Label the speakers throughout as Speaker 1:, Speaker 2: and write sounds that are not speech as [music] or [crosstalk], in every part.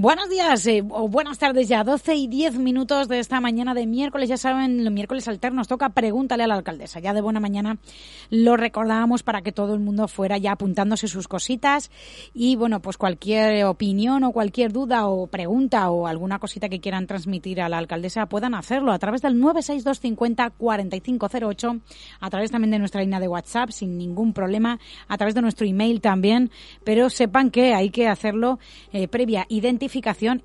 Speaker 1: Buenos días eh, o buenas tardes ya, 12 y 10 minutos de esta mañana de miércoles. Ya saben, los miércoles alternos toca Pregúntale a la alcaldesa. Ya de buena mañana lo recordábamos para que todo el mundo fuera ya apuntándose sus cositas. Y bueno, pues cualquier opinión o cualquier duda o pregunta o alguna cosita que quieran transmitir a la alcaldesa puedan hacerlo a través del 96250 4508, a través también de nuestra línea de WhatsApp sin ningún problema, a través de nuestro email también. Pero sepan que hay que hacerlo eh, previa identificación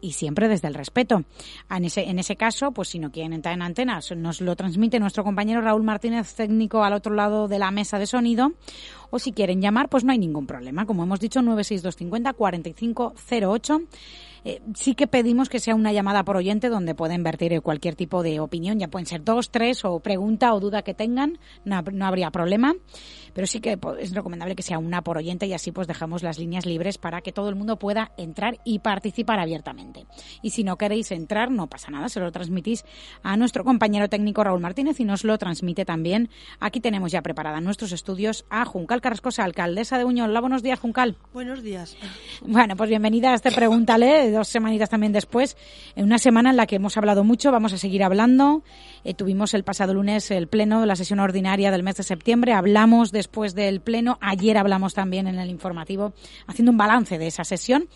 Speaker 1: y siempre desde el respeto. En ese, en ese caso, pues si no quieren entrar en antenas, nos lo transmite nuestro compañero Raúl Martínez, técnico al otro lado de la mesa de sonido, o si quieren llamar, pues no hay ningún problema. Como hemos dicho, 96250 4508 eh, sí que pedimos que sea una llamada por oyente donde pueden vertir cualquier tipo de opinión, ya pueden ser dos, tres o pregunta o duda que tengan, no, no habría problema, pero sí que es recomendable que sea una por oyente y así pues dejamos las líneas libres para que todo el mundo pueda entrar y participar abiertamente. Y si no queréis entrar, no pasa nada, se lo transmitís a nuestro compañero técnico Raúl Martínez y nos lo transmite también. Aquí tenemos ya preparada en nuestros estudios a Juncal Carrascosa, alcaldesa de Buñol. Hola, buenos días, Juncal.
Speaker 2: Buenos días.
Speaker 1: Bueno, pues bienvenida a este Pregúntale dos semanitas también después, en una semana en la que hemos hablado mucho, vamos a seguir hablando. Eh, tuvimos el pasado lunes el pleno de la sesión ordinaria del mes de septiembre, hablamos después del pleno, ayer hablamos también en el informativo, haciendo un balance de esa sesión.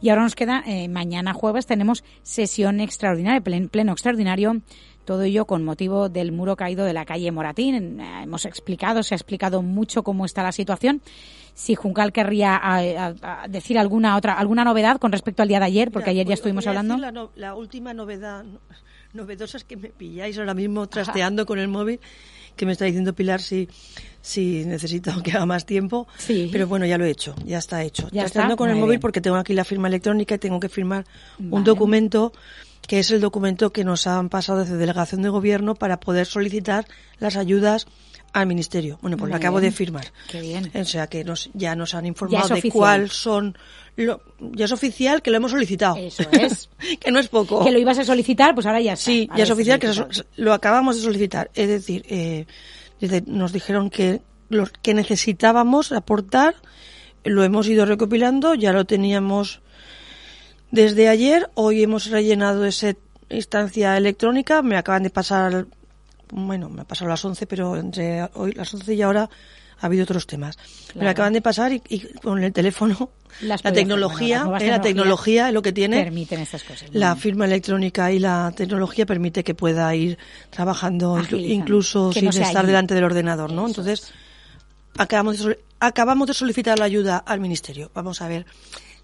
Speaker 1: Y ahora nos queda, eh, mañana jueves tenemos sesión extraordinaria, pleno extraordinario todo ello con motivo del muro caído de la calle Moratín. Eh, hemos explicado, se ha explicado mucho cómo está la situación. Si Juncal querría decir alguna otra alguna novedad con respecto al día de ayer, porque ayer ya estuvimos hablando.
Speaker 2: La, última novedad novedosa es que me pilláis ahora mismo trasteando con el móvil que me está diciendo Pilar si, si necesito [laughs] que haga más tiempo. Sí. Pero bueno, ya lo he hecho, ya está hecho. ¿Ya Trasteando con el móvil porque tengo aquí la firma electrónica y tengo que firmar un documento que es el documento que nos han pasado desde delegación de gobierno para poder solicitar las ayudas al ministerio. Bueno, pues lo acabo de firmar.
Speaker 1: Qué bien.
Speaker 2: O sea que nos, ya nos han informado de cuál son. Lo, ya es oficial que lo hemos solicitado.
Speaker 1: Eso es. [laughs]
Speaker 2: que no es poco.
Speaker 1: Que lo ibas a solicitar, pues ahora ya está.
Speaker 2: Sí, ya es oficial que lo acabamos de solicitar. Es decir, eh, nos dijeron que lo que necesitábamos aportar lo hemos ido recopilando, ya lo teníamos desde ayer, hoy hemos rellenado esa instancia electrónica, me acaban de pasar, bueno, me ha pasado las 11, pero entre hoy las 11 y ahora ha habido otros temas. Me acaban de pasar y, con el teléfono, [laughs] la tecnología, eh, la tecnología es lo que tiene.
Speaker 1: Permiten estas cosas.
Speaker 2: La firma electrónica y la tecnología permite que pueda ir trabajando incluso sin estar delante del ordenador, ¿no? Entonces, acabamos de, acabamos de solicitar la ayuda al ministerio. Vamos a ver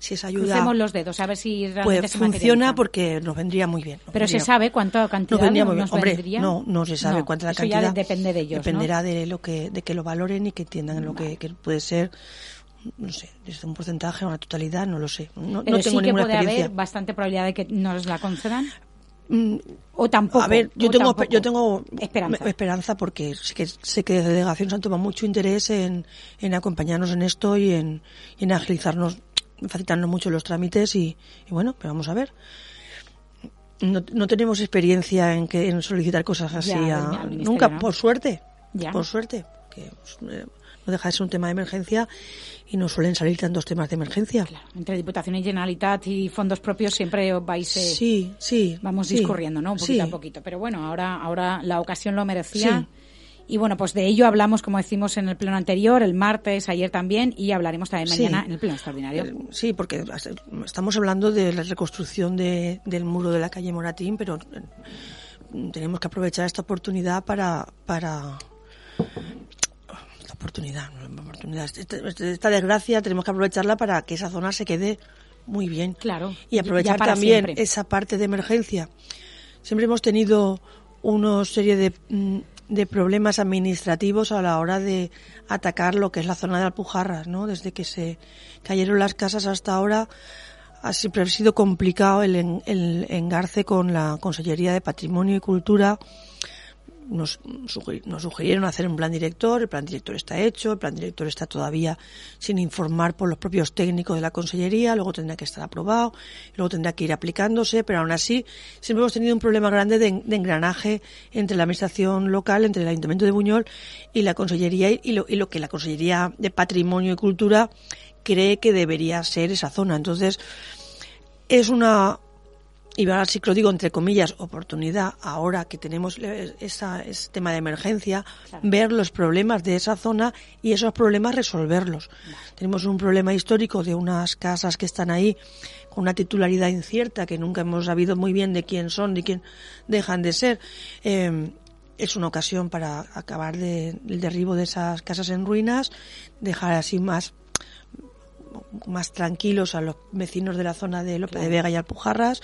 Speaker 2: si esa ayuda...
Speaker 1: Crucemos los dedos, a ver si realmente
Speaker 2: pues, funciona porque nos vendría muy bien.
Speaker 1: Pero se sabe cuánta cantidad nos, vendría muy bien.
Speaker 2: Hombre, No, no se sabe cuánta cantidad.
Speaker 1: Ya depende de ellos,
Speaker 2: Dependerá de lo que de que lo valoren y que entiendan lo que, puede ser no sé, desde un porcentaje o una totalidad, no lo sé. No,
Speaker 1: Pero
Speaker 2: no tengo
Speaker 1: sí que
Speaker 2: puede
Speaker 1: haber bastante probabilidad de que nos la concedan. Mm, o tampoco.
Speaker 2: A ver, yo tengo, yo tengo esperanza. esperanza porque sé que, sé que desde delegación han tomado mucho interés en, en acompañarnos en esto y en, y en agilizarnos facilitando mucho los trámites y, bueno, pero vamos a ver. No, no, tenemos experiencia en que en solicitar cosas así nunca, por suerte, por suerte, que pues, eh, no deja de ser un tema de emergencia y no suelen salir tantos temas de emergencia.
Speaker 1: Entre Diputación y Generalitat y fondos propios siempre vais,
Speaker 2: eh, sí, sí,
Speaker 1: vamos discurriendo, ¿no? Un poquito a poquito. Pero bueno, ahora, ahora la ocasión lo merecía. Y bueno, pues de ello hablamos, como decimos en el pleno anterior, el martes, ayer también, y hablaremos también mañana en el pleno extraordinario. Eh,
Speaker 2: sí, porque estamos hablando de la reconstrucción de, del muro de la calle Moratín, pero eh, tenemos que aprovechar esta oportunidad para, para esta oportunidad, oportunidad esta, desgracia tenemos que aprovecharla para que esa zona se quede muy bien.
Speaker 1: Claro.
Speaker 2: Y aprovechar también esa parte de emergencia. Siempre hemos tenido una serie de mm, de problemas administrativos a la hora de atacar lo que es la zona de Alpujarras, ¿no? Desde que se cayeron las casas hasta ahora ha siempre sido complicado el, el engarce con la Consellería de Patrimonio y Cultura nos, nos sugirieron hacer un plan director, el plan director está hecho, el plan director está todavía sin informar por los propios técnicos de la Consellería, luego tendrá que estar aprobado, luego tendrá que ir aplicándose, pero aún así siempre hemos tenido un problema grande de, engranaje entre la Administración local, entre el Ayuntamiento de Buñol y la Consellería y lo, y lo que la Consellería de Patrimonio y Cultura cree que debería ser esa zona. Entonces, es una y ahora sí que lo digo entre comillas, oportunidad, ahora que tenemos esa, ese tema de emergencia, ver los problemas de esa zona y esos problemas resolverlos. Tenemos un problema histórico de unas casas que están ahí con una titularidad incierta, que nunca hemos sabido muy bien de quién son, de quién dejan de ser. Eh, es una ocasión para acabar de, el derribo de esas casas en ruinas, dejar así más más tranquilos a los vecinos de la zona de López de Vega y Alpujarras.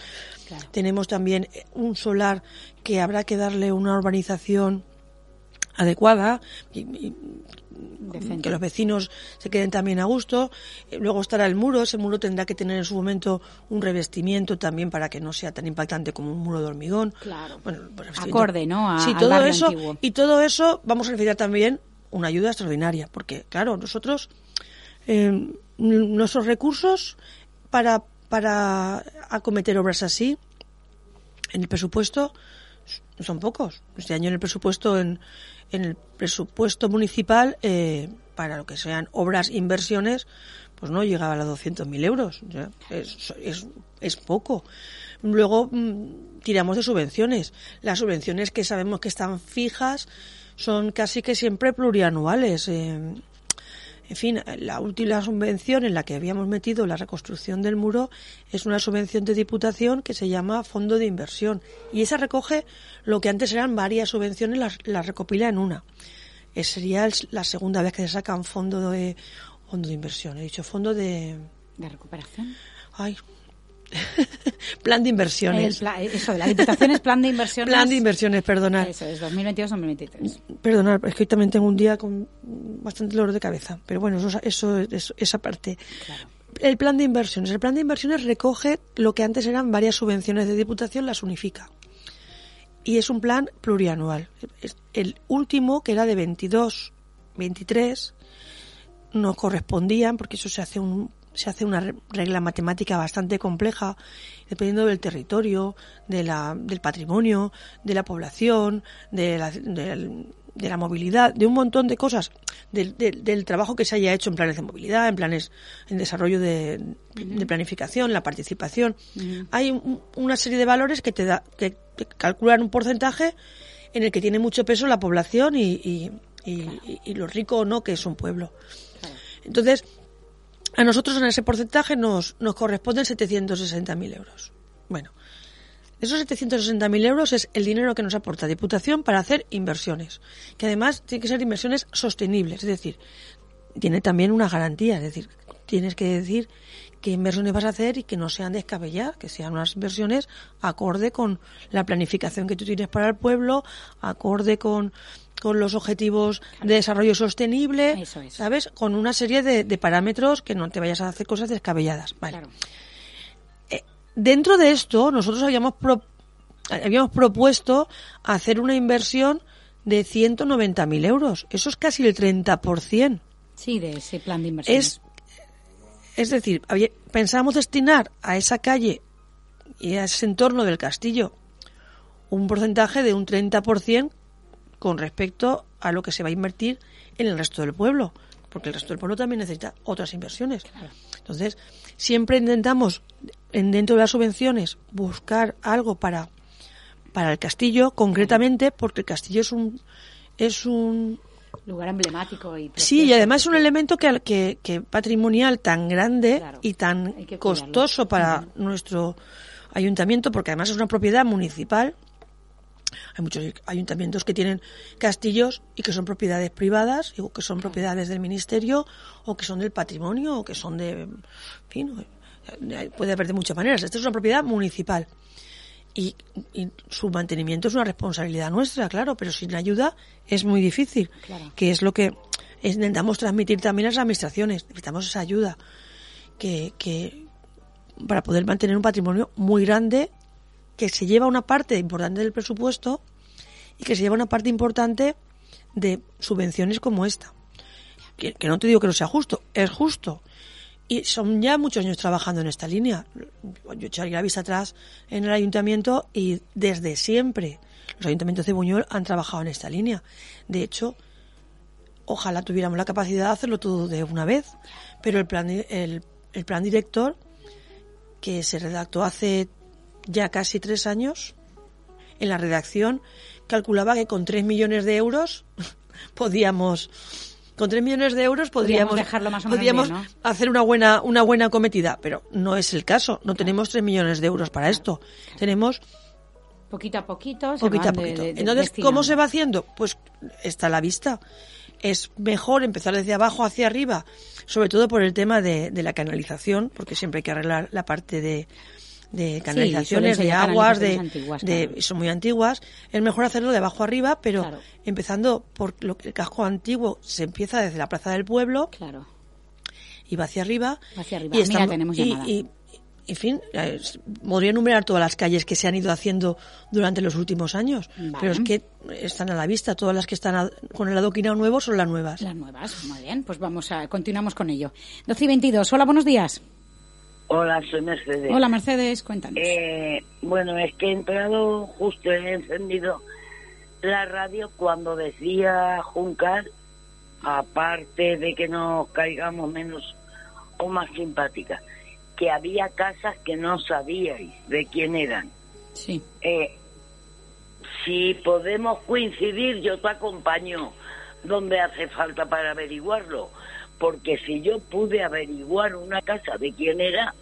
Speaker 2: Tenemos también un solar que habrá que darle una urbanización adecuada y, que los vecinos se queden también a gusto. Eh, luego estará el muro, ese muro tendrá que tener en su momento un revestimiento también para que no sea tan impactante como un muro de hormigón.
Speaker 1: Claro. Bueno, acorde, ¿no?
Speaker 2: sí, todo eso y todo eso vamos a necesitar también una ayuda extraordinaria, porque claro, nosotros eh, nuestros recursos para, para acometer obras así en el presupuesto son pocos. Este año en el presupuesto, en, en el presupuesto municipal, eh, para lo que sean obras, inversiones, pues no llegaba a los 200.000 euros. es, es, es, poco. Luego mm, tiramos de subvenciones. Las subvenciones que sabemos que están fijas son casi que siempre plurianuales. Eh, en fin, la última subvención en la que habíamos metido la reconstrucción del muro es una subvención de diputación que se llama Fondo de Inversión. Y esa recoge lo que antes eran varias subvenciones, las, recopila en una. Eh, sería la segunda vez que se saca un fondo de, fondo de inversión. He dicho fondo de...
Speaker 1: ¿De recuperación?
Speaker 2: Ay, [laughs] plan de inversiones.
Speaker 1: eso, de la Diputación es plan de inversiones. [laughs]
Speaker 2: plan de inversiones, perdonad.
Speaker 1: Eso es, 2022-2023.
Speaker 2: Perdonad, es que hoy también tengo un día con bastante dolor de cabeza. Pero bueno, eso, eso, esa parte. El plan de inversiones. El plan de inversiones recoge lo que antes eran varias subvenciones de Diputación, las unifica. Y es un plan plurianual. El último, que era de 22, 23, no correspondían, porque eso se hace un se hace una regla matemática bastante compleja, dependiendo del territorio, de la, del patrimonio, de la población, de la, de, la movilidad, de un montón de cosas, del, del, trabajo que se haya hecho en planes de movilidad, en planes, en desarrollo de, planificación, la participación. Hay una serie de valores que te da, que, calculan un porcentaje en el que tiene mucho peso la población y, y, y, lo rico o no que es un pueblo. Entonces, a nosotros en ese porcentaje nos, nos corresponden 760.000 euros. Bueno, esos 760.000 euros es el dinero que nos aporta Diputación para hacer inversiones, que además tienen que ser inversiones sostenibles, es decir, tiene también una garantía, es decir, tienes que decir qué inversiones vas a hacer y que no sean descabelladas, que sean unas inversiones acorde con la planificación que tú tienes para el pueblo, acorde con con los objetivos de desarrollo sostenible, ¿sabes? Con una serie de, parámetros que no te vayas a hacer cosas descabelladas. Vale. Eh, dentro de esto, nosotros habíamos, habíamos propuesto hacer una inversión de 190.000 euros. Eso es casi el 30%.
Speaker 1: Sí, de ese plan de inversión.
Speaker 2: Es, es decir, pensamos destinar a esa calle y a ese entorno del castillo un porcentaje de un 30% con respecto a lo que se va a invertir en el resto del pueblo, porque el resto del pueblo también necesita otras inversiones. Entonces, siempre intentamos, en, dentro de las subvenciones, buscar algo para, para el castillo, concretamente, porque el castillo es un, es un
Speaker 1: lugar emblemático y
Speaker 2: sí y además es un elemento que, que, que patrimonial tan grande y tan costoso para nuestro ayuntamiento porque además es una propiedad municipal hay muchos ayuntamientos que tienen castillos y que son propiedades privadas, o que son propiedades del ministerio, o que son del patrimonio, o que son de. En fin, puede haber de muchas maneras. Esta es una propiedad municipal. Y, su mantenimiento es una responsabilidad nuestra, claro, pero sin ayuda es muy difícil. Que es lo que intentamos transmitir también a las administraciones. Necesitamos esa ayuda. Que, que para poder mantener un patrimonio muy grande que se lleva una parte importante del presupuesto y que se lleva una parte importante de subvenciones como esta. Que, no te digo que no sea justo, es justo. Y son ya muchos años trabajando en esta línea. Yo echaría la vista atrás en el ayuntamiento y desde siempre los ayuntamientos de Buñuel han trabajado en esta línea. De hecho, ojalá tuviéramos la capacidad de hacerlo todo de una vez, pero el plan, el, el plan director que se redactó hace ya casi tres años. En la redacción calculaba que con tres millones de euros [laughs] podíamos con 3 millones de euros podríamos,
Speaker 1: dejarlo más o
Speaker 2: podríamos hacer una buena, una buena cometida, pero no es el caso. No tenemos 3 millones de euros para esto. Tenemos
Speaker 1: poquito a poquito.
Speaker 2: poquito a poquito. Entonces, ¿cómo se va haciendo? Pues está a la vista. Es mejor empezar desde abajo hacia arriba, sobre todo por el tema de, de la canalización, porque siempre hay que arreglar la parte de, de canalizaciones, de aguas, de, son muy antiguas. Es mejor hacerlo de abajo arriba, pero empezando por lo que el casco antiguo se empieza desde la plaza del pueblo.
Speaker 1: Claro.
Speaker 2: Y va hacia arriba.
Speaker 1: Hacia arriba. Y, Mira, tenemos
Speaker 2: y, en fin, podría enumerar todas las calles que se han ido haciendo durante los últimos años, pero es que están a la vista, todas las que están con el adoquinado nuevo son las nuevas.
Speaker 1: Las nuevas, muy bien, pues vamos a, continuamos con ello. 12 y 22, hola, buenos días.
Speaker 3: Hola, soy Mercedes.
Speaker 1: Hola, Mercedes, cuéntanos.
Speaker 3: Eh, bueno, es que he entrado, justo he encendido la radio cuando decía Juncal, aparte de que nos caigamos menos o más simpáticas, que había casas que no sabíais de quién eran.
Speaker 1: Sí.
Speaker 3: Eh, si podemos coincidir, yo te acompaño donde hace falta para averiguarlo porque si yo pude averiguar una casa de quién era,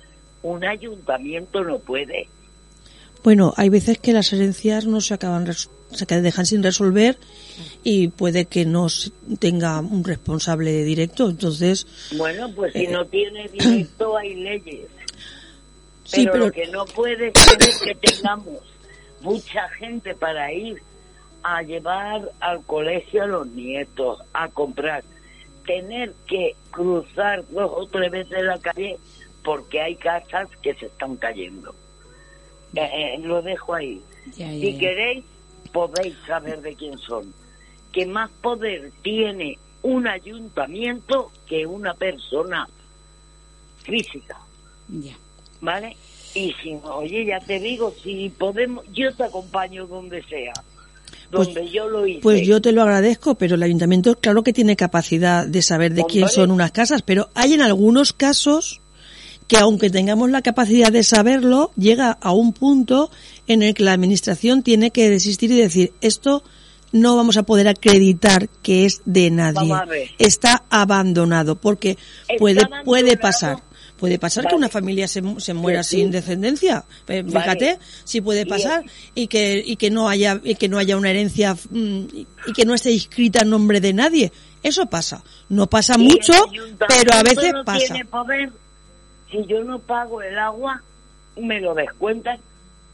Speaker 3: un ayuntamiento no puede.
Speaker 2: Bueno, hay veces que las herencias no se acaban, se dejan sin resolver y puede que no tenga un responsable directo, entonces...
Speaker 3: Bueno, pues si eh, no tiene [clears throat] directo hay leyes. Pero, pero, lo que no puede ser es que tengamos mucha gente para ir a llevar al colegio a los nietos, a comprar tener que cruzar dos o tres veces la calle porque hay casas que se están cayendo. Eh, eh, lo dejo ahí. si queréis, podéis saber de quién son. Que más poder tiene un ayuntamiento que una persona física. ¿Vale? Y si no, oye, ya te digo, si podemos, yo te acompaño donde sea. Pues, yo lo hice.
Speaker 2: Pues yo te lo agradezco, pero el ayuntamiento claro que tiene capacidad de saber de quién son unas casas, pero hay en algunos casos que aunque tengamos la capacidad de saberlo, llega a un punto en el que la administración tiene que desistir y decir, esto no vamos a poder acreditar que es de nadie. Está abandonado, porque puede, puede pasar. Puede pasar que una familia se, se muera sin descendencia. Fíjate, si puede pasar y que y que no haya y que no haya una herencia mm, y que no esté inscrita en nombre de nadie. Eso pasa. No pasa mucho, pero a veces pasa.
Speaker 3: Si yo no pago el agua, me lo descuentan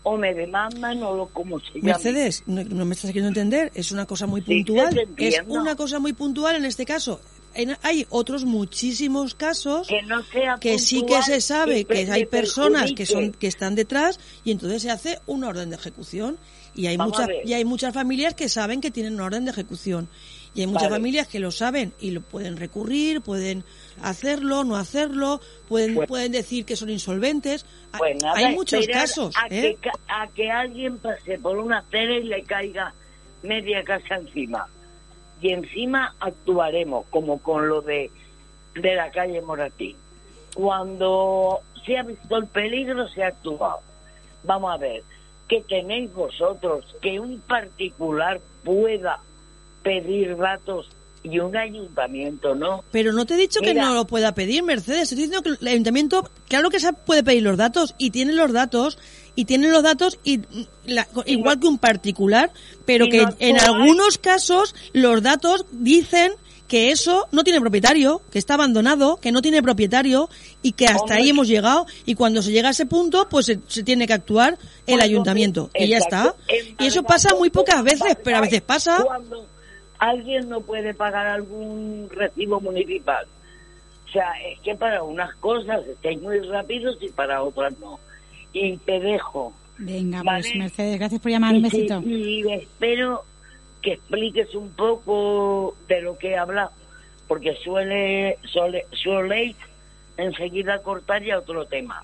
Speaker 3: o me demandan o lo como se llama.
Speaker 2: Mercedes, no, me estás queriendo entender, es una cosa muy puntual. es una cosa muy puntual en este caso. Hay otros muchísimos casos
Speaker 3: que,
Speaker 2: sí que se sabe que, hay personas que son que están detrás y entonces se hace una orden de ejecución. Y hay muchas y hay muchas familias que saben que tienen una orden de ejecución y hay muchas familias que lo saben y lo pueden recurrir, pueden hacerlo, no hacerlo, pueden pues pueden decir que son insolventes.
Speaker 3: Pues
Speaker 2: hay muchos casos.
Speaker 3: A, ¿eh? que, a que alguien pase por una acera y le caiga media casa encima y encima actuaremos como con lo de, de la calle Moratí. Cuando se ha visto el peligro, se ha actuado. Vamos a ver, ¿qué tenéis vosotros que un particular pueda pedir datos y un ayuntamiento no.
Speaker 2: Pero no te he dicho que no lo pueda pedir, Mercedes. Estoy diciendo que el ayuntamiento, claro que se puede pedir los datos y tiene los datos y tiene los datos y igual que un particular, pero que en algunos casos los datos dicen que eso no tiene propietario, que está abandonado, que no tiene propietario y que hasta ahí hemos llegado y cuando se llega a ese punto pues se, tiene que actuar el ayuntamiento y ya está. Y eso pasa muy pocas veces, pero a veces pasa
Speaker 3: alguien no puede pagar algún recibo municipal. O sea, es que para unas cosas estáis muy rápidos y para otras no. Y te dejo.
Speaker 1: Venga, pues Mercedes, gracias por llamar. Un besito.
Speaker 3: y espero que expliques un poco de lo que habla, porque suele, suele, suele enseguida cortar ya otro tema.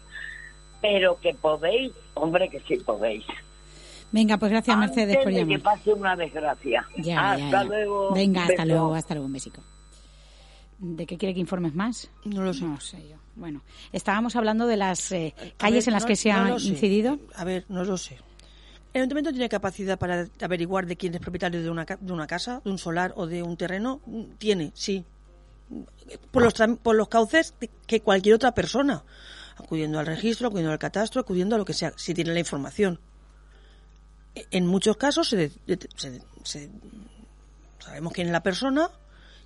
Speaker 3: Pero que podéis, hombre, que sí podéis.
Speaker 1: Venga, pues gracias Mercedes por llamar.
Speaker 3: que pase una desgracia. hasta luego.
Speaker 1: Venga, hasta luego, hasta luego, un besico. ¿De qué quiere que informes más?
Speaker 2: No lo sé.
Speaker 1: No sé yo. Bueno, estábamos hablando de las eh, calles en las que se ha incidido.
Speaker 2: A ver, no lo sé. ¿El ayuntamiento tiene capacidad para averiguar de quién es propietario de una, de una casa, de un solar o de un terreno? Tiene, sí. Por los, por los cauces que cualquier otra persona, acudiendo al registro, acudiendo al catastro, acudiendo a lo que sea, si tiene la información. En muchos casos se, sabemos quién es la persona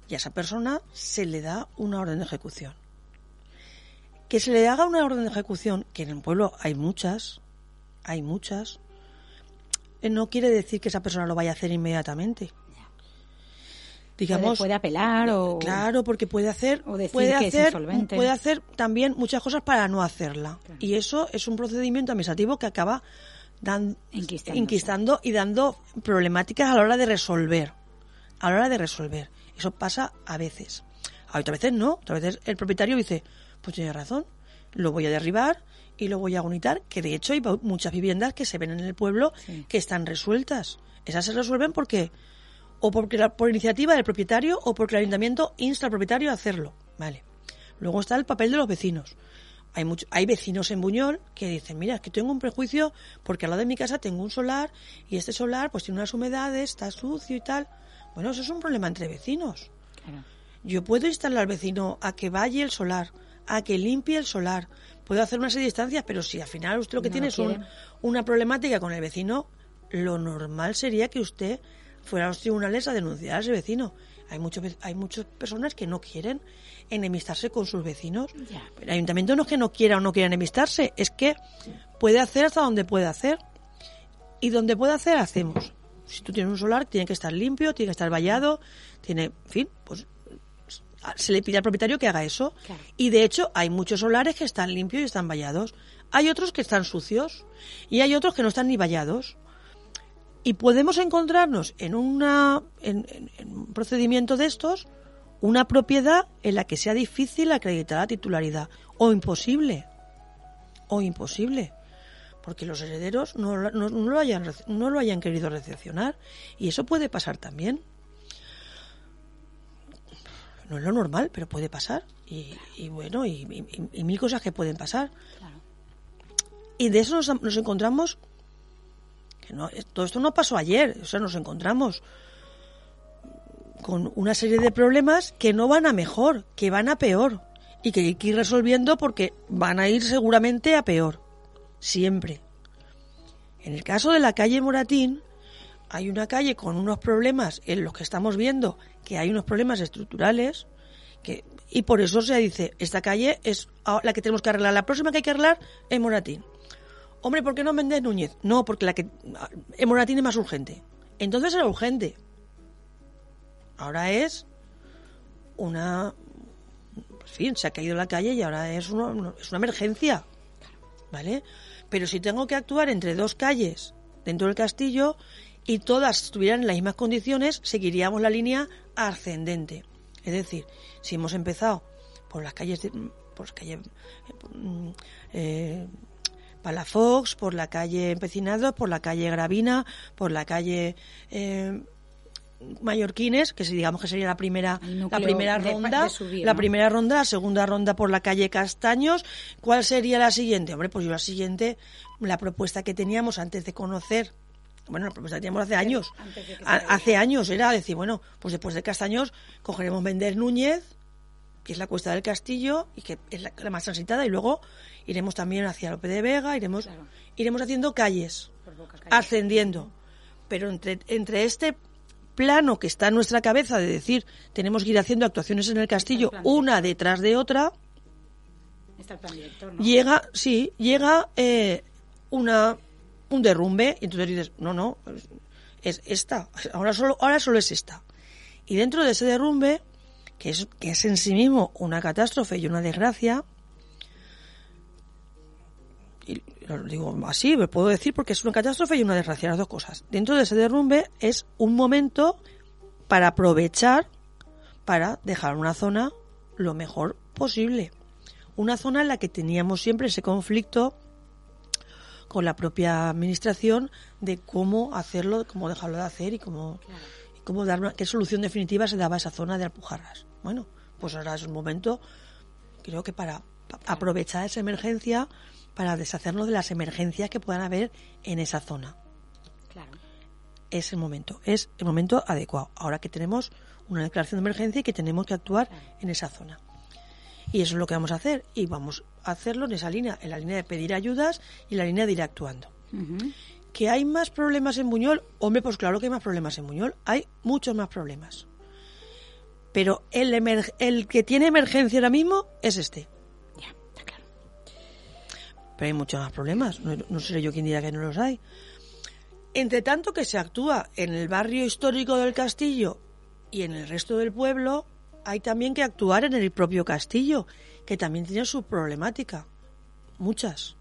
Speaker 2: y a esa persona se le da una orden de ejecución. Que se le haga una orden de ejecución, que en el pueblo hay muchas, hay muchas, eh, no quiere decir que esa persona lo vaya a hacer inmediatamente.
Speaker 1: Digamos, puede, apelar o
Speaker 2: claro porque puede hacer puede hacer puede hacer también muchas cosas para no hacerla y eso es un procedimiento administrativo que acaba dan, inquistando y dando problemáticas a la hora de resolver a la hora de resolver eso pasa a veces a otras veces no otras veces el propietario dice pues tiene razón lo voy a derribar y lo voy a unitar, que de hecho hay muchas viviendas que se ven en el pueblo que están resueltas. Esas se resuelven porque o porque la, por iniciativa del propietario o porque el ayuntamiento insta al propietario a hacerlo. Vale. Luego está el papel de los vecinos. Hay, mucho, hay vecinos en Buñol que dicen, mira, es que tengo un prejuicio porque al lado de mi casa tengo un solar y este solar pues tiene unas humedades, está sucio y tal. Bueno, eso es un problema entre vecinos. Yo puedo instalar al vecino a que vaya el solar, a que limpie el solar, puedo hacer una serie de distancias, pero si al final usted lo que tiene es una problemática con el vecino, lo normal sería que usted fuera a los tribunales a denunciar a ese vecino. Hay, muchos, hay muchas personas que no quieren enemistarse con sus vecinos. El ayuntamiento no es que no quiera o no quiera enemistarse, es que puede hacer hasta donde puede hacer. Y donde puede hacer, hacemos. Si tú tienes un solar, tiene que estar limpio, tiene que estar vallado, tiene, en fin, pues se le pide al propietario que haga eso. Y de hecho, hay muchos solares que están limpios y están vallados. Hay otros que están sucios y hay otros que no están ni vallados. Y podemos encontrarnos en, una, en, un procedimiento de estos una propiedad en la que sea difícil acreditar la titularidad o imposible. O imposible. Porque los herederos no, no, no, lo, hayan, no lo hayan querido recepcionar. Y eso puede pasar también no es lo normal, pero puede pasar. Y, bueno, y, mil cosas que pueden pasar. Y de eso nos, encontramos, no, todo esto no pasó ayer, o sea, nos encontramos con una serie de problemas que no van a mejor, que van a peor. Y que hay que ir resolviendo porque van a ir seguramente a peor. Siempre. En el caso de la calle Moratín, hay una calle con unos problemas en los que estamos viendo que hay unos problemas estructurales que, y por eso se dice, esta calle es la que tenemos que arreglar. La próxima que hay que arreglar es Moratín. Hombre, ¿por qué no Méndez Núñez? No, porque la que en Moratín es más urgente. Entonces era urgente. Ahora es una... En fin, se ha caído la calle y ahora es una, es una emergencia. ¿Vale? Pero si tengo que actuar entre dos calles dentro del castillo y todas estuvieran en las mismas condiciones, seguiríamos la línea ascendente. Es decir, si hemos empezado por las calles, de, por calle mm, eh, Palafox, por la calle Empecinados, por la calle Gravina, por la calle eh, Mallorquines, que digamos que sería la primera la primera ronda, la primera ronda, la segunda ronda por la calle Castaños. ¿Cuál sería la siguiente? Hombre, pues yo la siguiente, la propuesta que teníamos antes de conocer bueno, la propuesta que teníamos hace años. hace años era decir, bueno, pues después de Castaños cogeremos Vender Núñez, que es la cuesta del castillo y que es la, más transitada, y luego iremos también hacia Lope de Vega, iremos, iremos haciendo calles, ascendiendo. Pero entre, entre este plano que está en nuestra cabeza de decir tenemos que ir haciendo actuaciones en el castillo una detrás de otra, llega, sí, llega eh, una un derrumbe y entonces dices, no, no, es esta, ahora solo, ahora solo es esta. Y dentro de ese derrumbe, que es, que es en sí mismo una catástrofe y una desgracia, y lo digo así, me puedo decir porque es una catástrofe y una desgracia, las dos cosas. Dentro de ese derrumbe es un momento para aprovechar para dejar una zona lo mejor posible. Una zona en la que teníamos siempre ese conflicto con la propia administración de cómo hacerlo, cómo dejarlo de hacer y cómo, cómo dar una, qué solución definitiva se daba a esa zona de Alpujarras. Bueno, pues ahora es un momento, creo que para aprovechar esa emergencia para deshacernos de las emergencias que puedan haber en esa zona. Claro. Es el momento, es el momento adecuado. Ahora que tenemos una declaración de emergencia y que tenemos que actuar en esa zona. Y eso es lo que vamos a hacer. Y vamos a hacerlo en esa línea, en la línea de pedir ayudas y la línea de ir actuando. ¿Que hay más problemas en Buñol? Hombre, pues claro que hay más problemas en Buñol. Hay muchos más problemas. Pero el, el que tiene emergencia ahora mismo es este. Ya, está claro. Pero hay muchos más problemas. No, no seré yo quien diga que no los hay. Entre tanto que se actúa en el barrio histórico del castillo y en el resto del pueblo, hay también que actuar en el propio castillo, que también tiene su problemática. Muchas.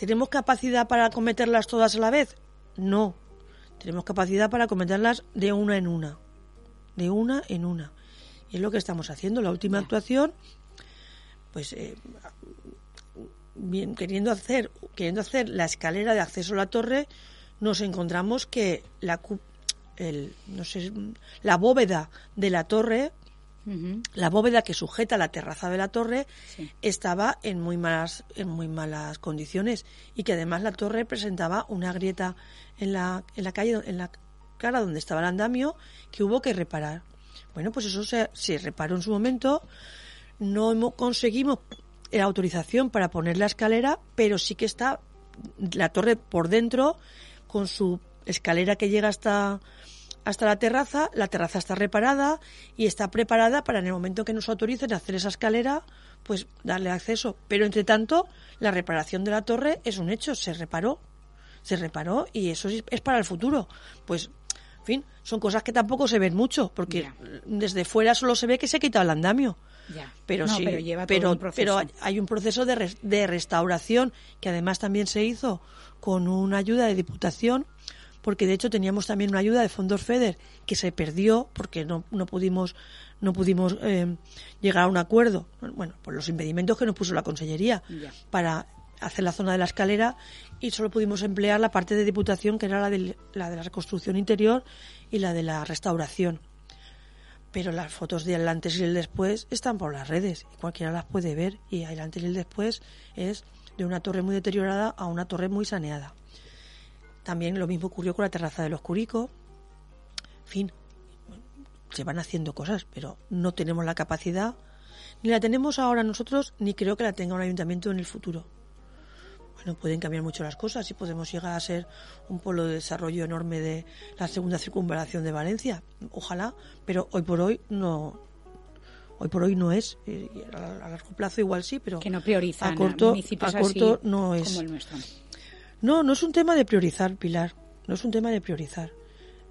Speaker 2: ¿Tenemos capacidad para acometerlas todas a la vez? No. Tenemos capacidad para acometerlas de una en una. De una en una. Y es lo que estamos haciendo. La última actuación, pues eh, bien, queriendo hacer, queriendo hacer la escalera de acceso a la torre, nos encontramos que la, el, no sé, la bóveda de la torre la bóveda que sujeta la terraza de la torre estaba en muy malas en muy malas condiciones y que además la torre presentaba una grieta en la, en la calle en la cara donde estaba el andamio que hubo que reparar. Bueno, pues eso se, se reparó en su momento. No conseguimos la autorización para poner la escalera, pero sí que está la torre por dentro con su escalera que llega hasta hasta la terraza, la terraza está reparada y está preparada para en el momento que nos autoricen a hacer esa escalera, pues darle acceso. Pero entre tanto, la reparación de la torre es un hecho, se reparó, se reparó y eso es para el futuro. Pues, en fin, son cosas que tampoco se ven mucho, porque desde fuera solo se ve que se ha quitado el andamio. Pero sí, pero, pero, hay un proceso de, de restauración que además también se hizo con una ayuda de diputación porque de hecho teníamos también una ayuda de fondos FEDER que se perdió porque no, no pudimos no pudimos eh, llegar a un acuerdo. Bueno por los impedimentos que nos puso la consellería para hacer la zona de la escalera y solo pudimos emplear la parte de diputación que era la de la de la reconstrucción interior y la de la restauración. Pero las fotos del antes y el después están por las redes y cualquiera las puede ver y el antes y el después es de una torre muy deteriorada a una torre muy saneada también lo mismo ocurrió con la terraza de los Curicos. En fin, se van haciendo cosas, pero no tenemos la capacidad, ni la tenemos ahora nosotros, ni creo que la tenga un ayuntamiento en el futuro. Bueno, pueden cambiar mucho las cosas y podemos llegar a ser un polo de desarrollo enorme de la segunda circunvalación de Valencia. Ojalá, pero hoy por hoy no, hoy por hoy no es. A largo plazo igual sí, pero
Speaker 1: que no priorizan
Speaker 2: a corto, a corto no es.
Speaker 1: Como el nuestro.
Speaker 2: No, no es un tema de priorizar, Pilar. No es un tema de priorizar.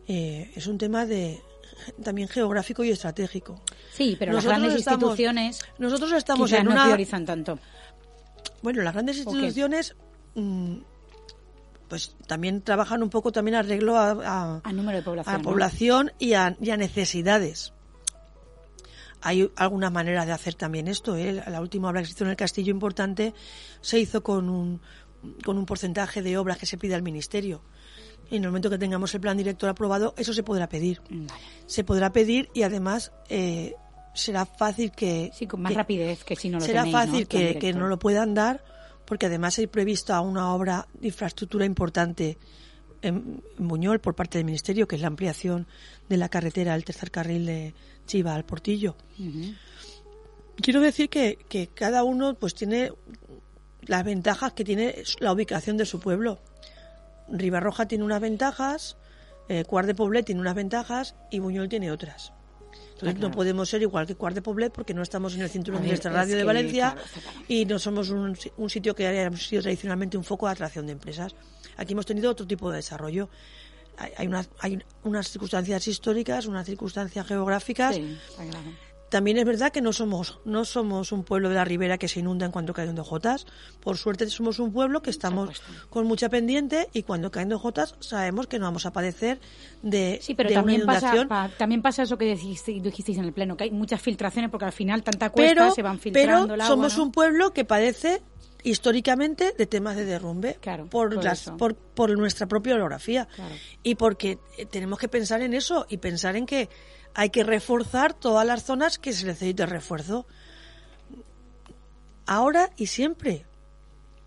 Speaker 2: Eh, es un tema de [laughs] también geográfico y estratégico.
Speaker 1: Sí, pero las grandes instituciones
Speaker 2: nosotros estamos
Speaker 1: en
Speaker 2: no
Speaker 1: priorizan tanto.
Speaker 2: Bueno, las grandes instituciones mm, pues también trabajan un poco también arreglo a,
Speaker 1: a, número de población,
Speaker 2: a población y, a, necesidades. Hay algunas maneras de hacer también esto. ¿eh? La última obra que se hizo en el castillo importante se hizo con un, con un porcentaje de obras que se pide al Ministerio. Y en el momento que tengamos el plan director aprobado, eso se podrá pedir. Se podrá pedir y además eh, será fácil que...
Speaker 1: Sí, con más rapidez que si no lo
Speaker 2: Será fácil
Speaker 1: ¿no?
Speaker 2: que, que, no lo puedan dar porque además hay previsto una obra de infraestructura importante en, Buñol por parte del Ministerio, que es la ampliación de la carretera, el tercer carril de Chiva al Portillo. Quiero decir que, que cada uno pues tiene las ventajas que tiene la ubicación de su pueblo. Ribarroja tiene unas ventajas, eh, Cuart de Poblet tiene unas ventajas y Buñol tiene otras. Entonces no podemos ser igual que Cuart de Poblet porque no estamos en el cinturón de nuestra radio de Valencia y no somos un, un sitio que haya sido tradicionalmente un foco de atracción de empresas. Aquí hemos tenido otro tipo de desarrollo. Hay, unas, hay unas circunstancias históricas, unas circunstancias geográficas. Sí, también es verdad que no somos, no somos un pueblo de la ribera que se inunda en cuanto caen dos jotas. Por suerte somos un pueblo que estamos con mucha pendiente y cuando caen dos jotas sabemos que no vamos a padecer de,
Speaker 1: sí, pero también Pasa, también pasa eso que dijisteis, en el pleno, que hay muchas filtraciones porque al final tanta cuesta se van filtrando
Speaker 2: Pero somos un pueblo que padece históricamente de temas de derrumbe por, por, por, nuestra propia orografía. Y porque tenemos que pensar en eso y pensar en que hay que reforzar todas las zonas que se necesite refuerzo. Ahora y siempre.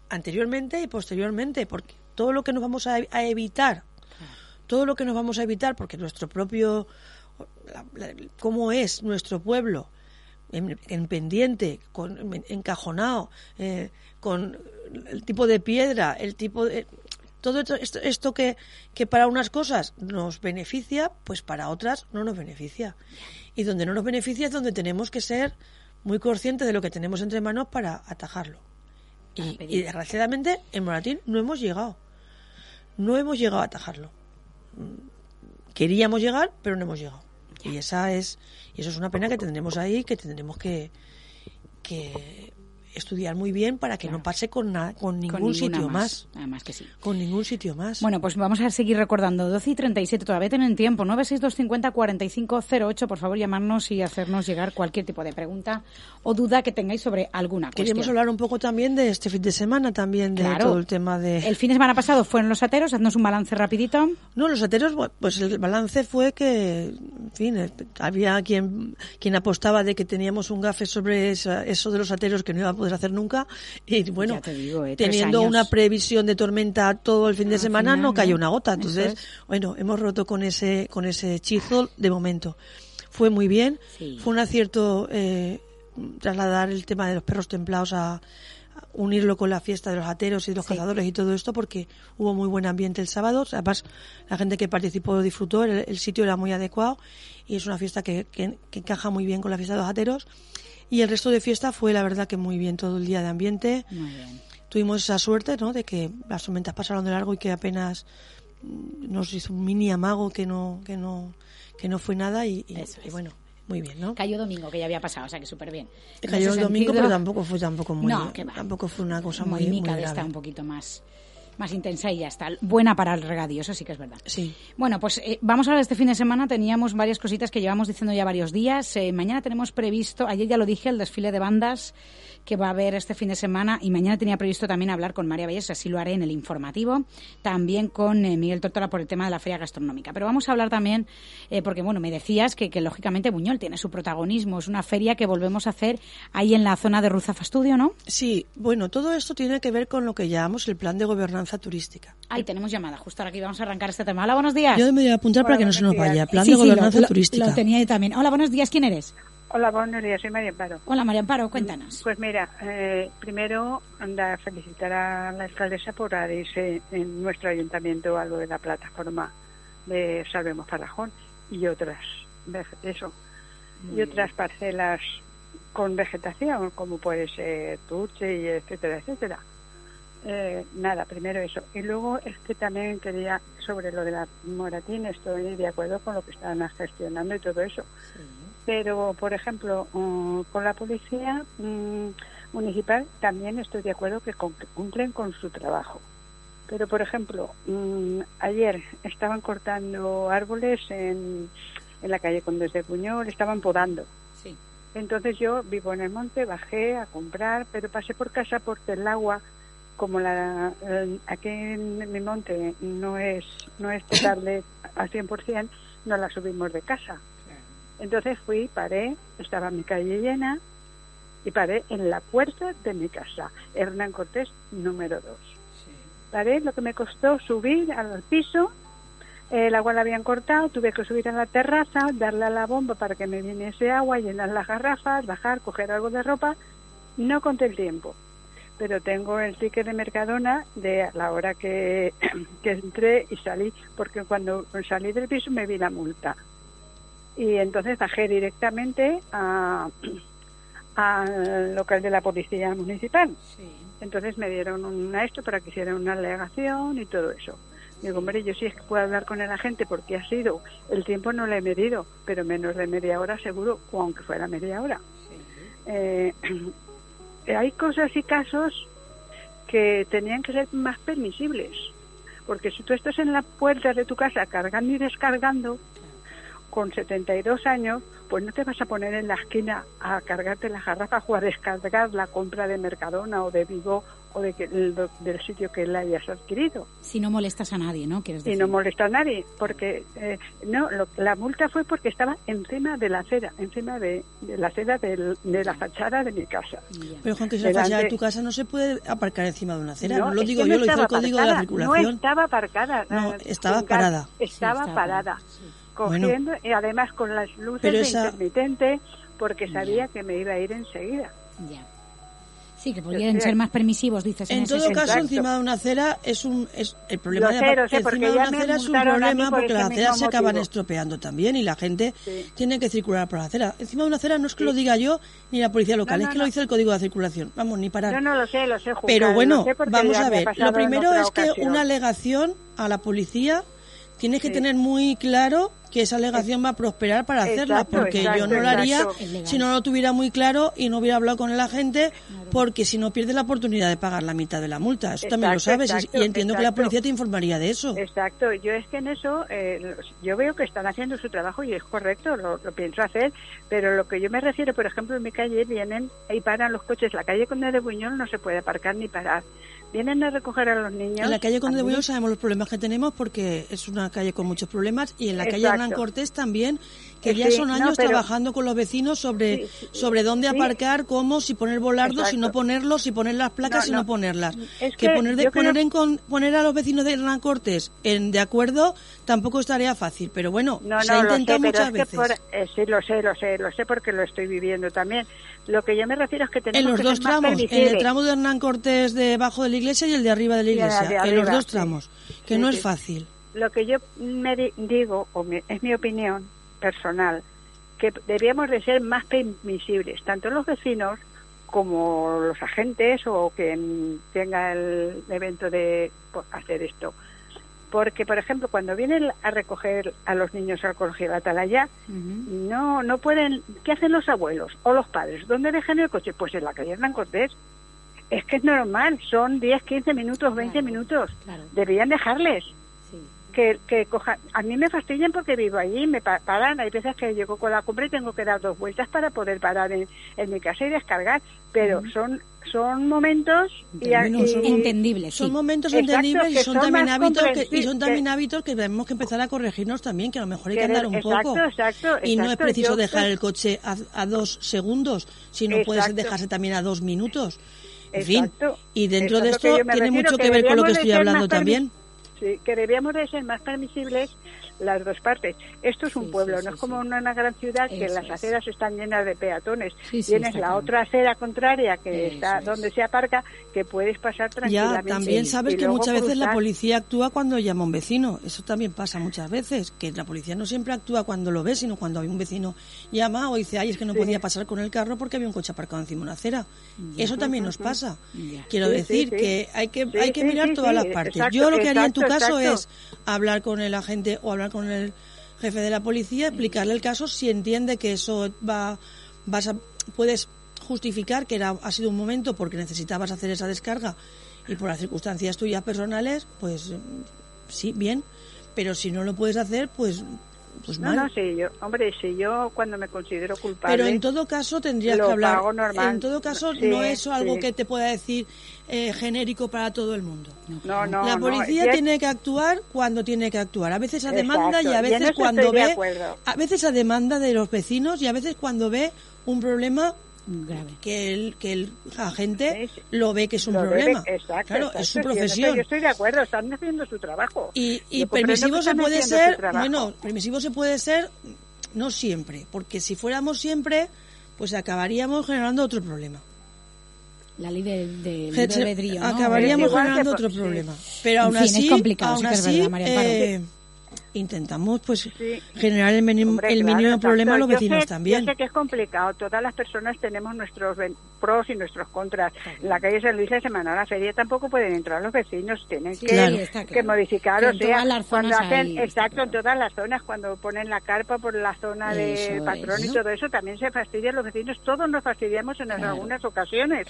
Speaker 2: Anteriormente y posteriormente porque todo lo que nos vamos a, evitar todo lo que nos vamos a evitar porque nuestro propio cómo es nuestro pueblo en, pendiente, con, encajonado, eh, con el tipo de piedra, el tipo de... Todo esto, esto, que, que para unas cosas nos beneficia, pues para otras no nos beneficia. Y donde no nos beneficia es donde tenemos que ser muy conscientes de lo que tenemos entre manos para atajarlo. Y, y desgraciadamente en Moratín no hemos llegado. No hemos llegado a atajarlo. Queríamos llegar, pero no hemos llegado. Y esa es y eso es una pena que tendremos ahí, que tendremos que, que estudiar muy bien para que no pase con, con ningún sitio más.
Speaker 1: Además que sí.
Speaker 2: Con ningún sitio más.
Speaker 1: Bueno, pues vamos a seguir recordando. 12 y 37, todavía tienen tiempo. 962504508, por favor, llamarnos y hacernos llegar cualquier tipo de pregunta o duda que tengáis sobre alguna cuestión.
Speaker 2: Queremos hablar un poco también de este fin de semana, también de todo el tema de...
Speaker 1: El fin de semana pasado fueron los ateros, haznos un balance rapidito.
Speaker 2: No, los ateros, pues el balance fue que, en fin, eh, había quien, quien apostaba de que teníamos un gafe sobre eso de los ateros que no iba a poder hacer nunca. Y bueno,
Speaker 1: eh,
Speaker 2: teniendo una previsión de tormenta todo el fin de semana, no cayó una gota. Entonces, bueno, hemos roto con ese, con ese hechizo de momento. Fue muy bien. Fue un acierto eh, trasladar el tema de los perros templados a, unirlo con la fiesta de los ateros y de los cazadores y todo esto porque hubo muy buen ambiente el sábado. Además, la gente que participó disfrutó, el, sitio era muy adecuado y es una fiesta que, que, encaja muy bien con la fiesta de los ateros. Y el resto de fiesta fue, la verdad, que muy bien todo el día de ambiente. Tuvimos esa suerte, ¿no? De que las tormentas pasaron de largo y que apenas mm, nos hizo un mini amago que no, que no, que no fue nada y, bueno. Muy bien, ¿no?
Speaker 1: Cayó domingo, que ya había pasado, o sea que súper bien.
Speaker 2: Cayó el domingo, pero tampoco fue tampoco muy, no, tampoco fue una cosa muy, muy, muy
Speaker 1: grave. un poquito más más intensa y ya está. Buena para el regadío, eso sí que es verdad.
Speaker 2: Sí.
Speaker 1: Bueno, pues eh, vamos a ver este fin de semana. Teníamos varias cositas que llevamos diciendo ya varios días. Eh, mañana tenemos previsto, ayer ya lo dije, el desfile de bandas que va a haber este fin de semana y mañana tenía previsto también hablar con María Valles, así lo haré en el informativo, también con eh, Miguel Tortora por el tema de la feria gastronómica. Pero vamos a hablar también, porque bueno, me decías que, que, lógicamente Buñol tiene su protagonismo, es una feria que volvemos a hacer ahí en la zona de Ruzafa Studio, ¿no?
Speaker 2: Sí, bueno, todo esto tiene que ver con lo que llamamos el plan de gobernanza turística.
Speaker 1: Ahí tenemos llamada, justo ahora aquí vamos a arrancar este tema. Hola, buenos días.
Speaker 2: Yo me voy a apuntar para que no se nos vaya. Plan de gobernanza turística.
Speaker 1: Lo, tenía también. Hola, buenos días. ¿Quién eres?
Speaker 4: Hola, buenos días. Soy María Amparo.
Speaker 1: Hola, María Amparo. Cuéntanos.
Speaker 4: Pues mira, eh, primero anda a felicitar a la alcaldesa por haberse en nuestro ayuntamiento algo de la plataforma de Salvemos Parajón y otras, eso, y otras parcelas con vegetación, como puede ser Tuche y etcétera, etcétera. Eh, nada, primero eso. Y luego es que también quería, sobre lo de la Moratín, estoy de acuerdo con lo que están gestionando y todo eso. Pero, por ejemplo, mm, con la policía mm, municipal también estoy de acuerdo que cumplen con su trabajo. Pero, por ejemplo, mm, ayer estaban cortando árboles en, en la calle Condes de Puñol, estaban podando. Entonces yo vivo en el monte, bajé a comprar, pero pasé por casa porque el agua como la eh, aquí en mi monte no es no es potable al 100%, no la subimos de casa. Entonces fui, paré, estaba mi calle llena y paré en la puerta de mi casa, Hernán Cortés número 2. Paré, lo que me costó subir al piso, el agua la habían cortado, tuve que subir a la terraza, darle a la bomba para que me viniese agua, llenar las garrafas, bajar, coger algo de ropa, no conté el tiempo pero tengo el ticket de Mercadona de la hora [clears throat] que, entré y salí, porque cuando salí del piso me vi la multa. Y entonces bajé directamente al local de la policía municipal. Entonces me dieron un esto para que hiciera una alegación y todo eso. Digo, hombre, yo sí es que puedo hablar con el agente porque ha sido, el tiempo no le he medido, pero menos de media hora seguro, aunque fuera media hora. Eh, [clears throat] hay cosas y casos que tenían que ser más permisibles. Porque si tú estás en la puerta de tu casa cargando y descargando, con 72 años, pues no te vas a poner en la esquina a cargarte la garrafa o a descargar la compra de Mercadona o de Vigo o de que, del sitio que la hayas adquirido.
Speaker 1: Si no molestas a nadie, ¿no?
Speaker 4: Si no molesta a nadie, porque eh, no, la multa fue porque estaba encima de la acera, encima de, la acera de la fachada de mi casa.
Speaker 2: Pero Juan, que si la fachada de tu casa no se puede aparcar encima de una acera, no, lo digo yo, lo dice el código de la circulación.
Speaker 4: No estaba aparcada.
Speaker 2: No, estaba parada.
Speaker 4: Estaba, parada. Cogiendo, y además con las luces de intermitente, porque sabía que me iba a ir enseguida.
Speaker 1: Ya. Sí, que podrían ser más permisivos, dices.
Speaker 2: En,
Speaker 1: en
Speaker 2: todo caso, encima de una acera es un es el problema de, encima de una acera es un problema porque las aceras se acaban estropeando también y la gente tiene que circular por la acera. Encima de una acera no es que lo diga yo ni la policía local, es que lo dice el código de circulación. Vamos, ni parar.
Speaker 4: Yo no lo sé, lo sé.
Speaker 2: Pero bueno, vamos a ver. Lo primero es que una alegación a la policía tienes que tener muy claro que esa alegación va a prosperar para hacerla, porque yo no lo haría si no lo tuviera muy claro y no hubiera hablado con el agente, porque si no pierdes la oportunidad de pagar la mitad de la multa. Eso también lo sabes y, entiendo que la policía te informaría de eso.
Speaker 4: Exacto, yo es que en eso, eh, yo veo que están haciendo su trabajo y es correcto, lo, pienso hacer, pero lo que yo me refiero, por ejemplo, en mi calle vienen y paran los coches, la calle Conde de Buñol no se puede aparcar ni parar vienen a recoger a los niños.
Speaker 2: En la calle Conde de sabemos los problemas que tenemos porque es una calle con muchos problemas y en la calle Hernán Cortés también, que ya son años trabajando con los vecinos sobre, sobre dónde aparcar, cómo, si poner volardos, si no ponerlos, si poner las placas, si no ponerlas. que, poner, de, poner, en poner a los vecinos de Hernán Cortés en, de acuerdo tampoco estaría fácil, pero bueno, se ha intentado muchas veces.
Speaker 4: Eh, sí, lo sé, lo sé, lo sé porque lo estoy viviendo también. Lo que yo me refiero es que tenemos
Speaker 2: en los
Speaker 4: que
Speaker 2: dos tramos, en el tramo de Hernán Cortés debajo de la iglesia y el de arriba de la iglesia, en los dos tramos, que no es fácil.
Speaker 4: Lo que yo me digo, o es mi opinión personal, que debíamos de ser más permisibles, tanto los vecinos como los agentes o quien tenga el evento de hacer esto. Porque por ejemplo cuando vienen a recoger a los niños al colegio de Atalaya no no pueden qué hacen los abuelos o los padres dónde dejan el coche pues en la calle Hernán Cortés. Es que es normal son 10 15 minutos 20 minutos. Deberían dejarles que, que cojan. A mí me fastidian porque vivo allí, me paran. Hay veces que llego con la compra y tengo que dar dos vueltas para poder parar en, mi casa y descargar. Pero son son momentos y,
Speaker 1: entendibles
Speaker 2: son momentos entendibles y son, también hábitos que, y son también hábitos que tenemos que empezar a corregirnos también que a lo mejor hay que andar un poco y no es preciso dejar el coche a, dos segundos sino puede dejarse también a dos minutos en fin y dentro de esto tiene mucho que ver con lo que estoy hablando también
Speaker 4: que debíamos de ser más permisibles las dos partes. Esto es un pueblo, no es como una, gran ciudad que las aceras están llenas de peatones. Tienes la otra acera contraria que está donde se aparca que puedes pasar tranquilamente.
Speaker 2: Ya, también sabes que muchas veces la policía actúa cuando llama a un vecino. Eso también pasa muchas veces, que la policía no siempre actúa cuando lo ve, sino cuando hay un vecino llama o dice, ay, es que no podía pasar con el carro porque había un coche aparcado encima de una acera. Eso también nos pasa. Quiero decir que hay que hay que mirar todas las partes. Yo lo que haría en tu caso es hablar con el agente o hablar con el jefe de la policía, explicarle el caso si entiende que eso va, vas a, puedes justificar que era, ha sido un momento porque necesitabas hacer esa descarga y por las circunstancias tuyas personales, pues sí, bien, pero si no lo puedes hacer, pues pues
Speaker 4: no, no, sí, yo, hombre, si yo cuando me considero culpable.
Speaker 2: Pero en todo caso tendrías que hablar. En todo caso, no es algo que te pueda decir eh, genérico para todo el mundo.
Speaker 4: No, no.
Speaker 2: La policía tiene que actuar cuando tiene que actuar. A veces a demanda y a veces cuando ve. A veces a demanda de los vecinos y a veces cuando ve un problema grave. Que el, que el agente lo ve que es un problema. claro, es su profesión.
Speaker 4: Yo estoy, de acuerdo, están haciendo su trabajo.
Speaker 2: Y, y permisivo se puede ser, bueno, permisivo se puede ser no siempre, porque si fuéramos siempre, pues acabaríamos generando otro problema.
Speaker 1: La ley del de,
Speaker 2: Acabaríamos generando otro problema. Pero aún así, es complicado, aún así, eh, intentamos pues generar el mínimo, el mínimo problema a los vecinos también.
Speaker 4: Yo sé que es complicado, todas las personas tenemos nuestros pros y nuestros contras. En la calle San Luis de Semana la feria tampoco pueden entrar los vecinos, tienen que, que modificar, o sea, cuando hacen, exacto, en todas las zonas, cuando ponen la carpa por la zona de patrón y todo eso, también se fastidian los vecinos, todos nos fastidiamos en algunas ocasiones.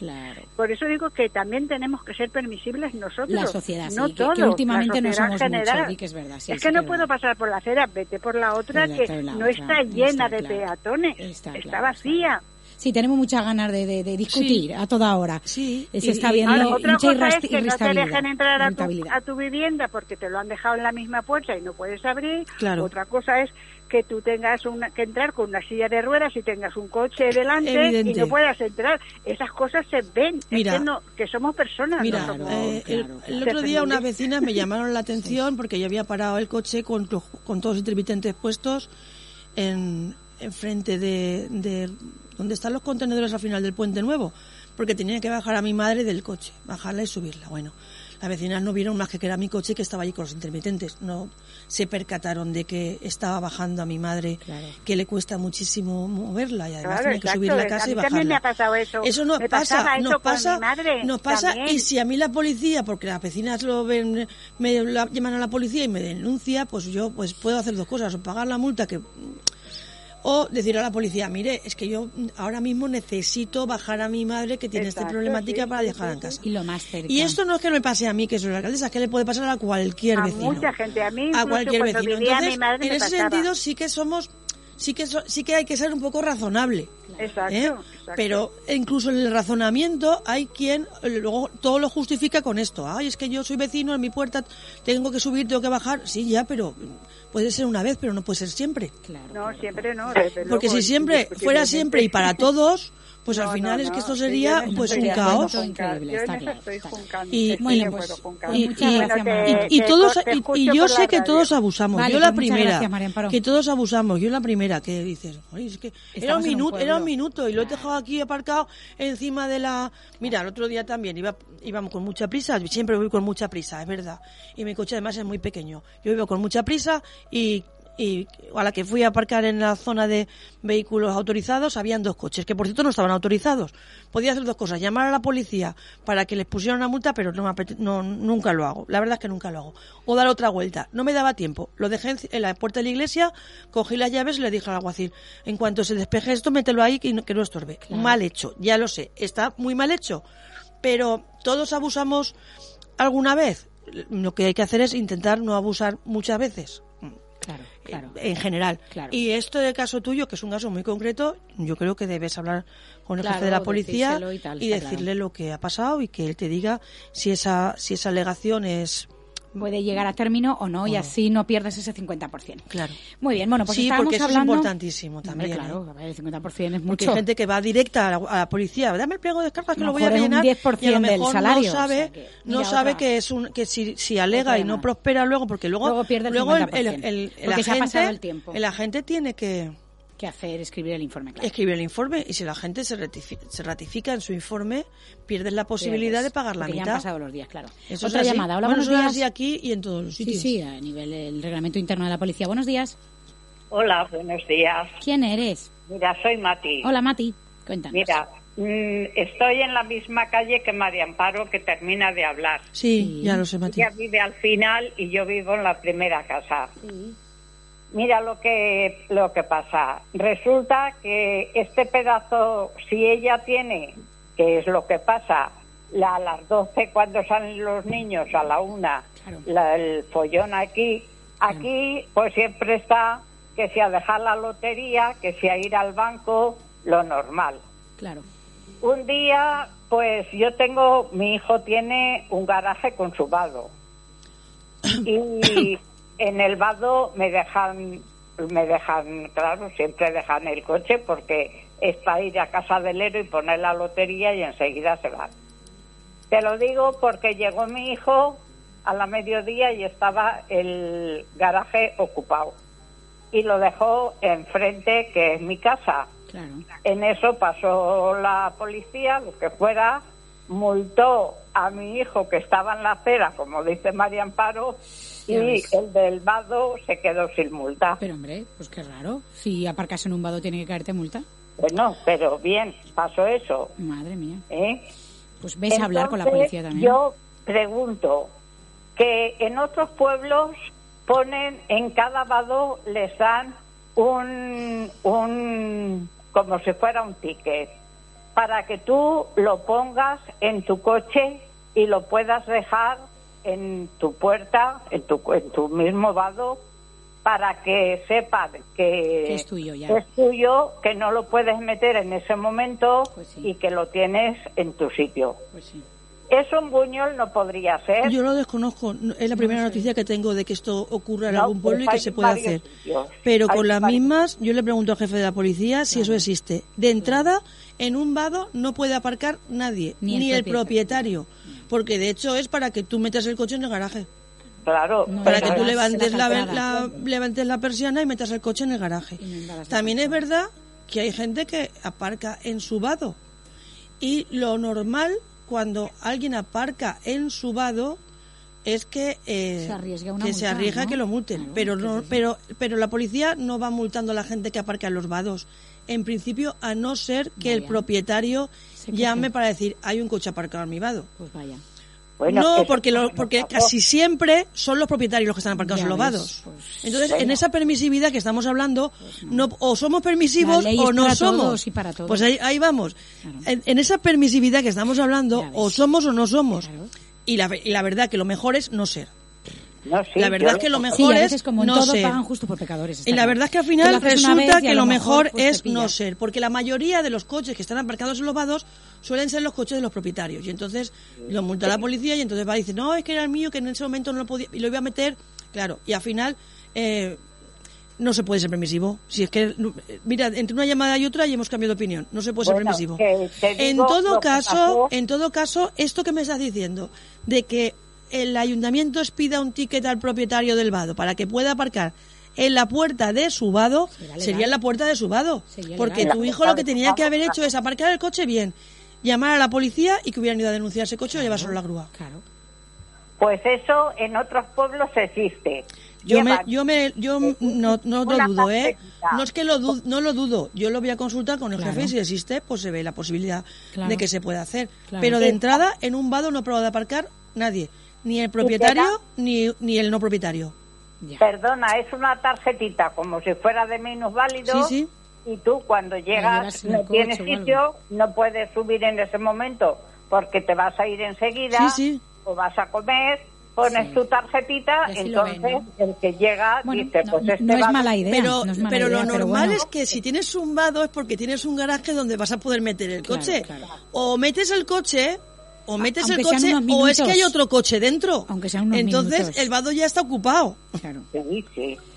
Speaker 4: Por eso digo que también tenemos que ser permisibles nosotros.
Speaker 1: La sociedad,
Speaker 4: no
Speaker 1: todos, que, últimamente no somos mucho, que es verdad.
Speaker 4: es que no puedo pasar por la acera, vete por la otra que no está llena de peatones, está, vacía.
Speaker 1: Sí, tenemos muchas ganas de, discutir a toda hora.
Speaker 2: Sí.
Speaker 1: Se está viendo
Speaker 4: otra cosa es que no te dejen entrar a tu, vivienda porque te lo han dejado en la misma puerta y no puedes abrir.
Speaker 2: Claro.
Speaker 4: Otra cosa es que tú tengas una, que entrar con una silla de ruedas y tengas un coche delante y no puedas entrar. Esas cosas se ven. Mira, que, no, que somos personas.
Speaker 2: Mira, eh, el, otro día unas vecinas me [laughs] llamaron la atención porque yo había parado el coche con, con todos los intermitentes puestos en, en frente de, de donde están los contenedores al final del puente nuevo, porque tenía que bajar a mi madre del coche, bajarla y subirla. Bueno, las vecinas no vieron más que que era mi coche que estaba allí con los intermitentes. No se percataron de que estaba bajando a mi madre, que le cuesta muchísimo moverla y además tiene que subir la casa y bajarla.
Speaker 4: Me ha pasado eso.
Speaker 2: Eso nos pasa, nos pasa, nos pasa y si a mí la policía, porque las vecinas lo ven, me llaman a la policía y me denuncia, pues yo pues puedo hacer dos cosas, o pagar la multa que o decir a la policía, mire, es que yo ahora mismo necesito bajar a mi madre que tiene esta problemática para dejarla en casa.
Speaker 1: Y lo más
Speaker 2: Y esto no es que me pase a mí, que soy la alcaldesa, es que le puede pasar a cualquier
Speaker 4: a
Speaker 2: vecino.
Speaker 4: mucha gente, a mí
Speaker 2: A cualquier vecino. Entonces, en ese sentido sí que somos sí que sí que hay que ser un poco razonable.
Speaker 4: Exacto, ¿eh?
Speaker 2: Pero incluso en el razonamiento hay quien eh, luego todo lo justifica con esto. Ay, es que yo soy vecino, en mi puerta tengo que subir, tengo que bajar. Sí, ya, pero puede ser una vez, pero no puede ser siempre.
Speaker 4: no, siempre no.
Speaker 2: Porque si siempre fuera siempre y para todos, pues al final es que esto sería pues un caos. Y y todos y, yo sé que todos abusamos. Yo la primera que todos abusamos. Yo la primera que dices es que era un minuto era un minuto y lo he dejado aquí aparcado encima de la mira el otro día también iba íbamos con mucha prisa siempre voy con mucha prisa es verdad. Y mi coche además es muy pequeño. Yo iba con mucha prisa y y a la que fui a aparcar en la zona de vehículos autorizados habían dos coches, que por cierto no estaban autorizados. Podía hacer dos cosas, llamar a la policía para que les pusieran una multa, pero no, no nunca lo hago. La verdad es que nunca lo hago. O dar otra vuelta. No me daba tiempo. Lo dejé en la puerta de la iglesia, cogí las llaves y le dije al alguacil, en cuanto se despeje esto, mételo ahí que no, que no estorbe. Mal hecho, ya lo sé. Está muy mal hecho. Pero todos abusamos alguna vez. Lo que hay que hacer es intentar no abusar muchas veces.
Speaker 1: Claro, claro.
Speaker 2: En general. Y esto del caso tuyo, que es un caso muy concreto, yo creo que debes hablar con el jefe de la policía y, decirle lo que ha pasado y que él te diga si esa, si esa alegación es
Speaker 1: puede llegar a término o no, y así no pierdes ese 50%.
Speaker 2: Claro.
Speaker 1: Muy bien, bueno, pues
Speaker 2: sí,
Speaker 1: porque
Speaker 2: eso
Speaker 1: hablando...
Speaker 2: es importantísimo también.
Speaker 1: claro, ¿eh? el 50% es
Speaker 2: mucho. hay gente que va directa a la, policía, dame el pliego de descargas que lo voy a
Speaker 1: rellenar.
Speaker 2: Un
Speaker 1: 10% y a lo mejor del salario,
Speaker 2: no sabe, que, no sabe que es un que si, si alega y no prospera luego, porque luego,
Speaker 1: luego pierde el
Speaker 2: luego
Speaker 1: el,
Speaker 2: el, el, el agente, el, tiempo. el agente tiene que
Speaker 1: que hacer, escribir el informe. Claro.
Speaker 2: Escribir el informe y si la gente se ratifica, se ratifica en su informe, pierdes la posibilidad de pagar la mitad.
Speaker 1: Ya han pasado los días, claro.
Speaker 2: Eso
Speaker 1: Otra llamada. Hola, buenos días.
Speaker 2: Y aquí y en todos los sitios.
Speaker 1: Sí, sí, a nivel del reglamento interno de la policía. Buenos días.
Speaker 5: Hola, buenos días.
Speaker 1: ¿Quién eres?
Speaker 5: Mira, soy Mati.
Speaker 1: Hola, Mati. Cuéntanos.
Speaker 5: Mira, mm, estoy en la misma calle que María Amparo, que termina de hablar.
Speaker 2: Sí, ya lo sé, Mati.
Speaker 5: Ella vive al final y yo vivo en la primera casa. Sí. Mira lo que, lo que pasa. Resulta que este pedazo, si ella tiene, que es lo que pasa, la, a las 12 cuando salen los niños, a la una, el follón aquí, aquí pues siempre está que si a dejar la lotería, que si a ir al banco, lo normal.
Speaker 1: Claro.
Speaker 5: Un día, pues yo tengo, mi hijo tiene un garaje con su vado. [clears throat] Y en el vado me dejan, me dejan, claro, siempre dejan el coche porque es para ir a casa del héroe y poner la lotería y enseguida se van. Te lo digo porque llegó mi hijo a la mediodía y estaba el garaje ocupado. Y lo dejó enfrente, que es mi casa. En eso pasó la policía, lo que fuera, multó a mi hijo que estaba en la acera, como dice María Amparo, y el del vado se quedó sin multa.
Speaker 1: Pero hombre, pues qué raro. Si aparcas en un vado tiene que caerte multa.
Speaker 5: Bueno, pero bien, pasó eso.
Speaker 1: Madre mía.
Speaker 5: ¿Eh?
Speaker 1: Pues ves a hablar con la policía también.
Speaker 5: Yo pregunto que en otros pueblos ponen en cada vado les dan un un como si fuera un ticket para que tú lo pongas en tu coche y lo puedas dejar en tu puerta, en tu, en tu mismo vado, para que sepan que,
Speaker 1: es tuyo ya.
Speaker 5: es tuyo, que no lo puedes meter en ese momento pues y que lo tienes en tu sitio. Pues sí. ¿Eso un buñol no podría ser?
Speaker 2: Yo lo desconozco. Es la primera noticia que tengo de que esto ocurra en algún pueblo y que se puede hacer. Pero con las mismas, yo le pregunto al jefe de la policía si eso existe. De entrada, en un vado no puede aparcar nadie, ni, el, propietario. Porque de hecho es para que tú metas el coche en el garaje.
Speaker 5: Claro.
Speaker 2: para que tú levantes la, levantes la persiana y metas el coche en el garaje. También es verdad que hay gente que aparca en su vado. Y lo normal cuando alguien aparca en su vado es que, eh, se que se arriesga que lo multen, pero no, pero pero la policía no va multando a la gente que aparca en los vados. En principio, a no ser que el propietario llame para decir hay un coche aparcado en mi vado.
Speaker 1: Pues vaya
Speaker 2: no, porque, porque casi siempre son los propietarios los que están aparcados en los vados. Pues, Entonces, en esa permisividad que estamos hablando, pues no. o somos permisivos o no somos. Pues ahí, vamos. En, esa permisividad que estamos hablando, o somos o no somos. Y, la, y la verdad que lo mejor es no ser la verdad es que lo mejor es
Speaker 1: como
Speaker 2: no
Speaker 1: ser. pagan justo por pecadores.
Speaker 2: Y la verdad es que al final resulta que lo mejor, pues, es no ser, porque la mayoría de los coches que están aparcados en los vados suelen ser los coches de los propietarios. Y entonces lo multa la policía y entonces va a decir, no, es que era el mío, que en ese momento no lo podía, y lo iba a meter, claro, y al final... Eh, no se puede ser permisivo. Si es que, mira, entre una llamada y otra y hemos cambiado de opinión. No se puede ser permisivo. en todo caso, en todo caso, esto que me estás diciendo, de que el ayuntamiento pida un ticket al propietario del vado para que pueda aparcar en la puerta de su vado, sería en la puerta de su vado. Porque tu hijo lo que tenía que haber hecho es aparcar el coche bien, llamar a la policía y que hubieran ido a denunciar ese coche o llevárselo a la grúa.
Speaker 1: Claro.
Speaker 5: Pues eso en otros pueblos existe.
Speaker 2: Yo me, yo me, yo no, no lo dudo, ¿eh? No es que lo no lo dudo. Yo lo voy a consultar con el jefe y si existe, pues se ve la posibilidad de que se pueda hacer. Pero de entrada, en un vado no he probado de aparcar nadie. Ni el propietario ni, ni el no propietario.
Speaker 5: Perdona, es una tarjetita como si fuera de menos válido.
Speaker 2: Sí,
Speaker 5: Y tú cuando llegas no tienes sitio, no puedes subir en ese momento porque te vas a ir enseguida o vas a comer pones tu tarjetita, entonces el que llega dice, pues este
Speaker 1: no es mala idea.
Speaker 2: Pero, pero lo normal es que si tienes un vado es porque tienes un garaje donde vas a poder meter el coche. O metes el coche o metes el coche o es que hay otro coche dentro.
Speaker 1: Aunque sea unos
Speaker 2: Entonces el vado ya está ocupado.
Speaker 5: Claro.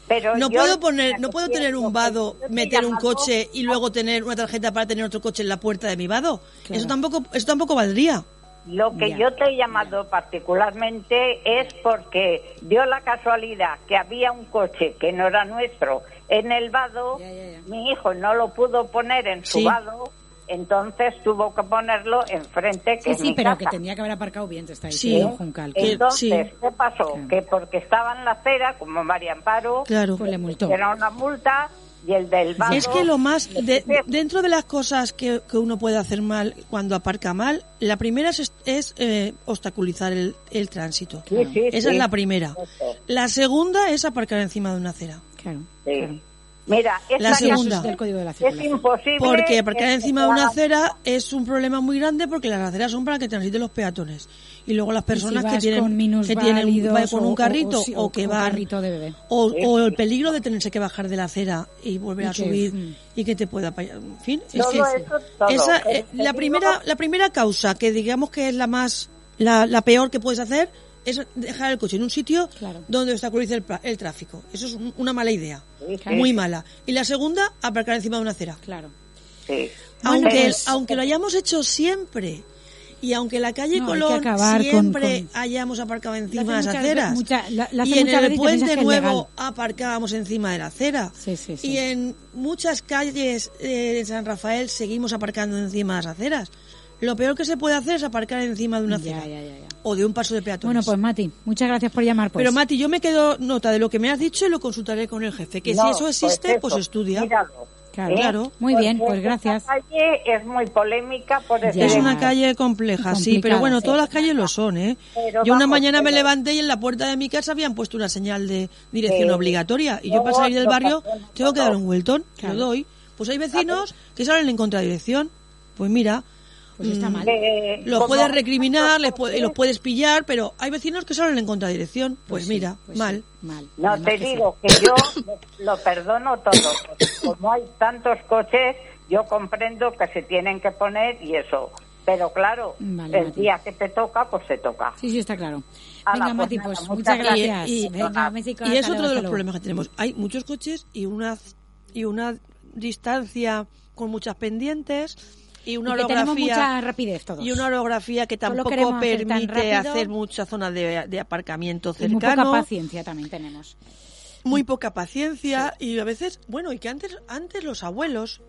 Speaker 5: Pero
Speaker 2: no puedo poner, no puedo tener un vado, meter un coche y luego tener una tarjeta para tener otro coche en la puerta de mi vado. Eso tampoco, eso tampoco valdría.
Speaker 5: Lo que yo te he llamado particularmente es porque dio la casualidad que había un coche que no era nuestro en el vado, mi hijo no lo pudo poner en su vado entonces tuvo que ponerlo enfrente que
Speaker 1: sí, sí pero que tenía que haber aparcado bien te está diciendo
Speaker 5: sí. Juncal entonces qué pasó que porque estaba en la acera como María Amparo
Speaker 2: claro.
Speaker 1: pues le multó.
Speaker 5: era una multa y el del vado,
Speaker 2: es que lo más dentro de las cosas que, uno puede hacer mal cuando aparca mal la primera es, es eh, obstaculizar el, el tránsito. Esa es la primera. La segunda es aparcar encima de una acera.
Speaker 1: Claro,
Speaker 5: Mira,
Speaker 2: la segunda
Speaker 5: es imposible.
Speaker 2: Porque aparcar encima de una acera es un problema muy grande porque las aceras son para que transiten los peatones. Y luego las personas que tienen que tienen un, con un carrito o, que van o, el peligro de tenerse que bajar de la acera y volver a subir mm. y que te pueda en fin, es esa, eh, la primera la primera causa que digamos que es la más la, la peor que puedes hacer es dejar el coche en un sitio donde obstaculice el, el, tráfico. Eso es una mala idea, muy mala. Y la segunda, aparcar encima de una acera.
Speaker 1: Claro.
Speaker 2: Aunque, pues- aunque lo hayamos hecho siempre y aunque la calle Colón siempre hayamos aparcado encima de las aceras y en el puente nuevo aparcábamos encima de la acera y en muchas calles de San Rafael seguimos aparcando encima de las aceras lo peor que se puede hacer es aparcar encima de una acera o de un paso de peatones.
Speaker 1: Bueno, pues Mati, muchas gracias por llamar. Pues.
Speaker 2: Pero Mati, yo me quedo nota de lo que me has dicho y lo consultaré con el jefe. Que si eso pues existe, pues, estudia.
Speaker 1: Claro, claro. Muy bien, pues gracias.
Speaker 5: La calle es muy polémica por
Speaker 2: Es una calle compleja, sí, pero bueno, todas las calles lo son, ¿eh? yo una mañana me levanté y en la puerta de mi casa habían puesto una señal de dirección obligatoria y yo para salir del barrio tengo que dar un vueltón, que lo doy. Pues hay vecinos que salen en contradirección. Pues mira,
Speaker 1: Pues está mal.
Speaker 2: los puedes recriminar, les los puedes pillar, pero hay vecinos que salen en contradirección. Pues, pues mira, pues mal.
Speaker 5: mal. No te digo que yo lo perdono todo. Como hay tantos coches, yo comprendo que se tienen que poner y eso. Pero claro, el día que te toca, pues se toca.
Speaker 1: Sí, sí, está claro. Venga, pues Mati, pues muchas gracias.
Speaker 2: Y, y es otro de los problemas que tenemos. Hay muchos coches y una, y una distancia con muchas pendientes y una orografía
Speaker 1: rapidez
Speaker 2: y una orografía que tampoco permite hacer, mucha zona de, aparcamiento cercano. muy
Speaker 1: poca paciencia también tenemos.
Speaker 2: Muy poca paciencia y a veces, bueno, y que antes antes los abuelos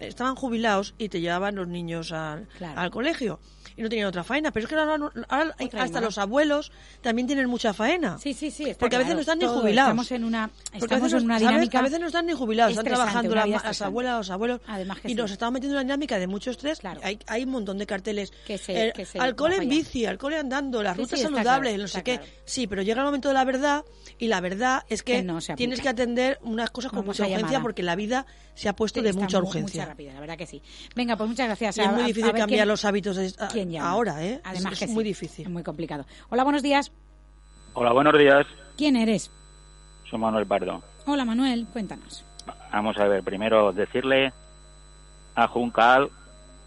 Speaker 2: estaban jubilados y te llevaban los niños al, al colegio y no tenían otra faena. Pero es que ahora, hasta los abuelos también tienen mucha faena.
Speaker 1: Sí, sí, sí.
Speaker 2: porque a veces no están ni jubilados.
Speaker 1: Estamos en una, estamos en una dinámica.
Speaker 2: A veces no están ni jubilados, están trabajando las, abuelas, los abuelos. y nos estamos metiendo en una dinámica de mucho estrés. Hay, hay un montón de carteles. Que se, alcohol en bici, alcohol andando, las rutas saludables, no sé qué. Sí, pero llega el momento de la verdad y la verdad es que, tienes que atender unas cosas con mucha urgencia porque la vida se ha puesto de mucha urgencia.
Speaker 1: Mucha rápida, la verdad que sí. Venga, pues muchas gracias.
Speaker 2: es muy difícil cambiar los hábitos ahora, ¿eh?
Speaker 1: Además
Speaker 2: es, muy difícil.
Speaker 1: Es muy complicado. Hola, buenos días.
Speaker 6: Hola, buenos días.
Speaker 1: ¿Quién eres?
Speaker 6: Soy Manuel Pardo.
Speaker 1: Hola, Manuel, cuéntanos.
Speaker 6: Vamos a ver, primero decirle a Juncal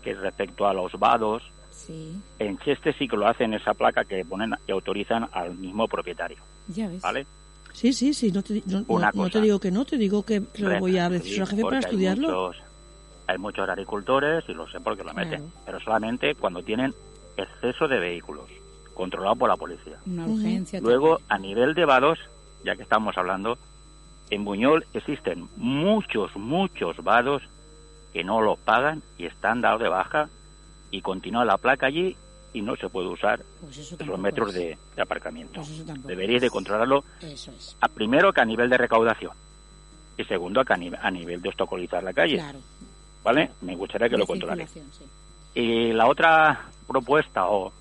Speaker 6: que respecto a los vados, sí. en Cheste sí que lo hacen esa placa que ponen y autorizan al mismo propietario.
Speaker 1: Ya ves.
Speaker 6: ¿Vale?
Speaker 2: Sí, sí, sí, no te, te digo que no, te digo que lo voy a decir al jefe para estudiarlo.
Speaker 6: Hay muchos, agricultores y lo sé porque lo meten, pero solamente cuando tienen exceso de vehículos, controlado por la policía.
Speaker 1: Una urgencia.
Speaker 6: Luego, a nivel de vados, ya que estamos hablando, en Buñol existen muchos, muchos vados que no lo pagan y están dados de baja y continúa la placa allí y no se puede usar pues los metros de, aparcamiento. Pues Deberíais de controlarlo a primero que a nivel de recaudación y segundo que a, nivel, de obstaculizar la calle. ¿Vale? Me gustaría que lo controlarais. Y la otra propuesta o,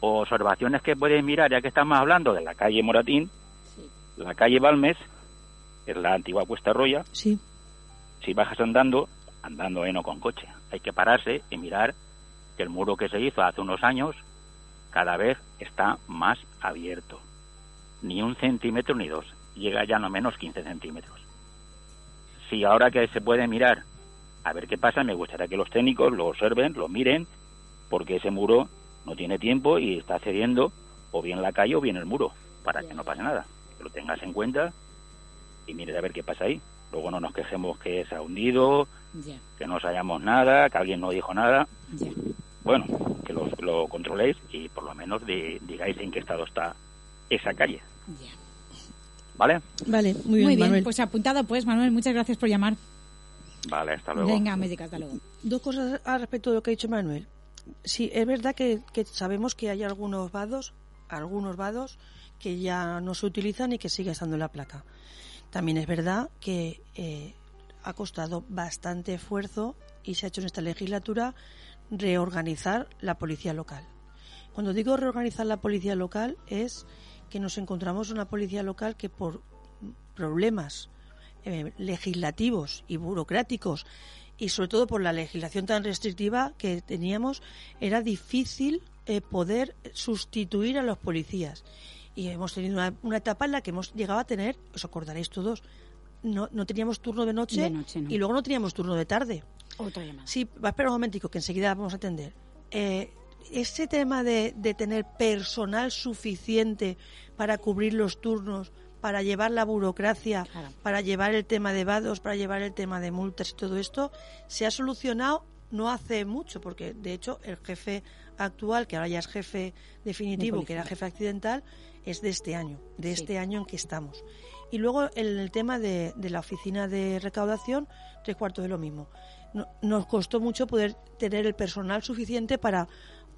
Speaker 6: observaciones que podéis mirar, ya que estamos hablando de la calle Moratín, la calle Balmes, es la antigua Cuesta Roya.
Speaker 2: Sí.
Speaker 6: Si bajas andando, andando eh, no con coche, hay que pararse y mirar que el muro que se hizo hace unos años cada vez está más abierto. Ni un centímetro ni dos. Llega ya no menos 15 centímetros. Si ahora que se puede mirar a ver qué pasa, me gustaría que los técnicos lo observen, lo miren, porque ese muro no tiene tiempo y está cediendo o bien la calle o bien el muro, para que no pase nada. Que lo tengas en cuenta y mires a ver qué pasa ahí. Luego no nos quejemos que se ha hundido, que no sabíamos nada, que alguien no dijo nada bueno, que lo, controléis y por lo menos digáis en qué estado está esa calle. ¿Vale?
Speaker 2: Vale, muy bien, Manuel.
Speaker 1: Pues apuntado pues, Manuel, muchas gracias por llamar.
Speaker 6: Vale, hasta luego.
Speaker 1: Venga, médica, hasta luego.
Speaker 2: Dos cosas al respecto de lo que ha dicho Manuel. Sí, es verdad que, sabemos que hay algunos vados, algunos vados que ya no se utilizan y que sigue estando en la placa. También es verdad que eh, ha costado bastante esfuerzo y se ha hecho en esta legislatura reorganizar la policía local. Cuando digo reorganizar la policía local es que nos encontramos una policía local que por problemas eh, legislativos y burocráticos y sobre todo por la legislación tan restrictiva que teníamos era difícil eh, poder sustituir a los policías. Y hemos tenido una, etapa en la que hemos llegado a tener os acordaréis todos no, no teníamos turno de noche, y luego no teníamos turno de tarde. Sí, va a esperar un momentico que enseguida vamos a atender. Eh, ese tema de, tener personal suficiente para cubrir los turnos, para llevar la burocracia, para llevar el tema de vados, para llevar el tema de multas y todo esto, se ha solucionado no hace mucho, porque de hecho el jefe actual, que ahora ya es jefe definitivo, que era jefe accidental, es de este año, de este año en que estamos. Y luego el, el tema de, de, la oficina de recaudación, tres cuartos de lo mismo. Nos costó mucho poder tener el personal suficiente para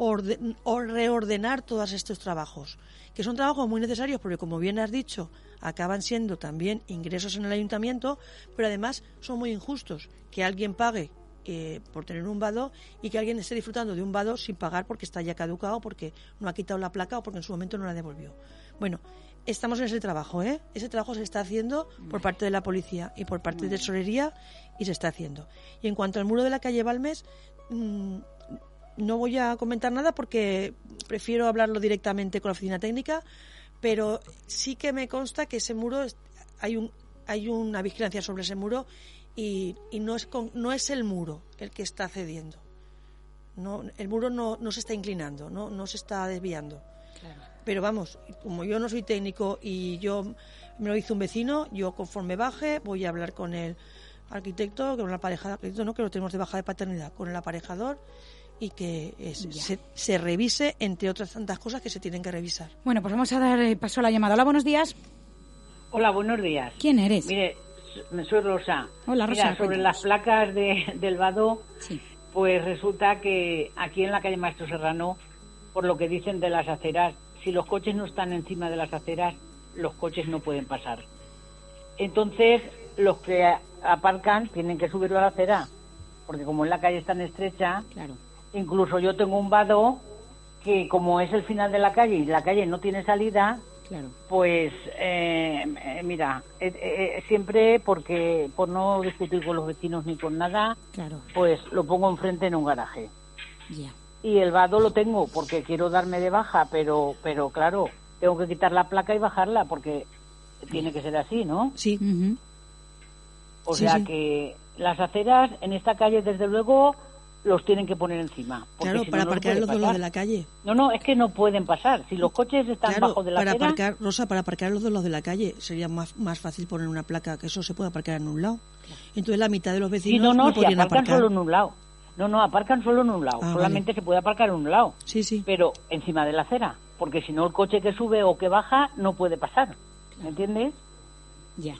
Speaker 2: reordenar todos estos trabajos, que son trabajos muy necesarios porque, como bien has dicho, acaban siendo también ingresos en el ayuntamiento, pero además son muy injustos que alguien pague eh, por tener un vado y que alguien esté disfrutando de un vado sin pagar porque está ya caducado, porque no ha quitado la placa o porque en su momento no la devolvió. Bueno, estamos en ese trabajo, ¿eh? Ese trabajo se está haciendo por parte de la policía y por parte de tesorería y se está haciendo. Y en cuanto al muro de la calle Balmes, mm, no voy a comentar nada porque prefiero hablarlo directamente con la oficina técnica, pero sí que me consta que ese muro hay un hay una vigilancia sobre ese muro y, y no es no es el muro el que está cediendo. No, el muro no, no se está inclinando, no, no se está desviando. Pero vamos, como yo no soy técnico y yo me lo hizo un vecino, yo conforme baje voy a hablar con el arquitecto, con la pareja arquitecto, no que lo tenemos de baja de paternidad, con el aparejador y que se, revise, entre otras tantas cosas que se tienen que revisar.
Speaker 1: Bueno, pues vamos a dar eh, paso a la llamada. Hola, buenos días.
Speaker 7: Hola, buenos días.
Speaker 1: ¿Quién eres?
Speaker 7: Mire, soy Rosa.
Speaker 1: Hola, Rosa.
Speaker 7: Mira, sobre las placas de, del vado, pues resulta que aquí en la calle Maestro Serrano, por lo que dicen de las aceras, si los coches no están encima de las aceras, los coches no pueden pasar. Entonces, los que aparcan tienen que subirlo a la acera, porque como en la calle es tan estrecha,
Speaker 1: claro
Speaker 7: Incluso yo tengo un vado que como es el final de la calle y la calle no tiene salida,
Speaker 1: claro.
Speaker 7: pues eh, eh, mira, eh, siempre porque por no discutir con los vecinos ni con nada,
Speaker 1: claro.
Speaker 7: pues lo pongo enfrente en un garaje.
Speaker 1: Ya.
Speaker 7: Y el vado lo tengo porque quiero darme de baja, pero pero claro, tengo que quitar la placa y bajarla porque tiene que ser así, ¿no?
Speaker 1: Sí.
Speaker 7: O sea que las aceras en esta calle, desde luego, los tienen que poner encima.
Speaker 2: Claro, para aparcar los dos de la calle.
Speaker 7: No, no, es que no pueden pasar. Si los coches están bajo de la
Speaker 2: para
Speaker 7: acera...
Speaker 2: aparcar, Rosa, para aparcar los dos de la calle sería más, más fácil poner una placa que eso se puede aparcar en un lado. Entonces la mitad de los vecinos
Speaker 7: no, no,
Speaker 2: no
Speaker 7: si
Speaker 2: aparcan
Speaker 7: solo en un lado. No, no, aparcan solo en un lado.
Speaker 2: Ah,
Speaker 7: Solamente se puede aparcar en un lado.
Speaker 2: Sí, sí.
Speaker 7: Pero encima de la acera. Porque si no, el coche que sube o que baja no puede pasar. ¿Me entiendes?
Speaker 1: Ya.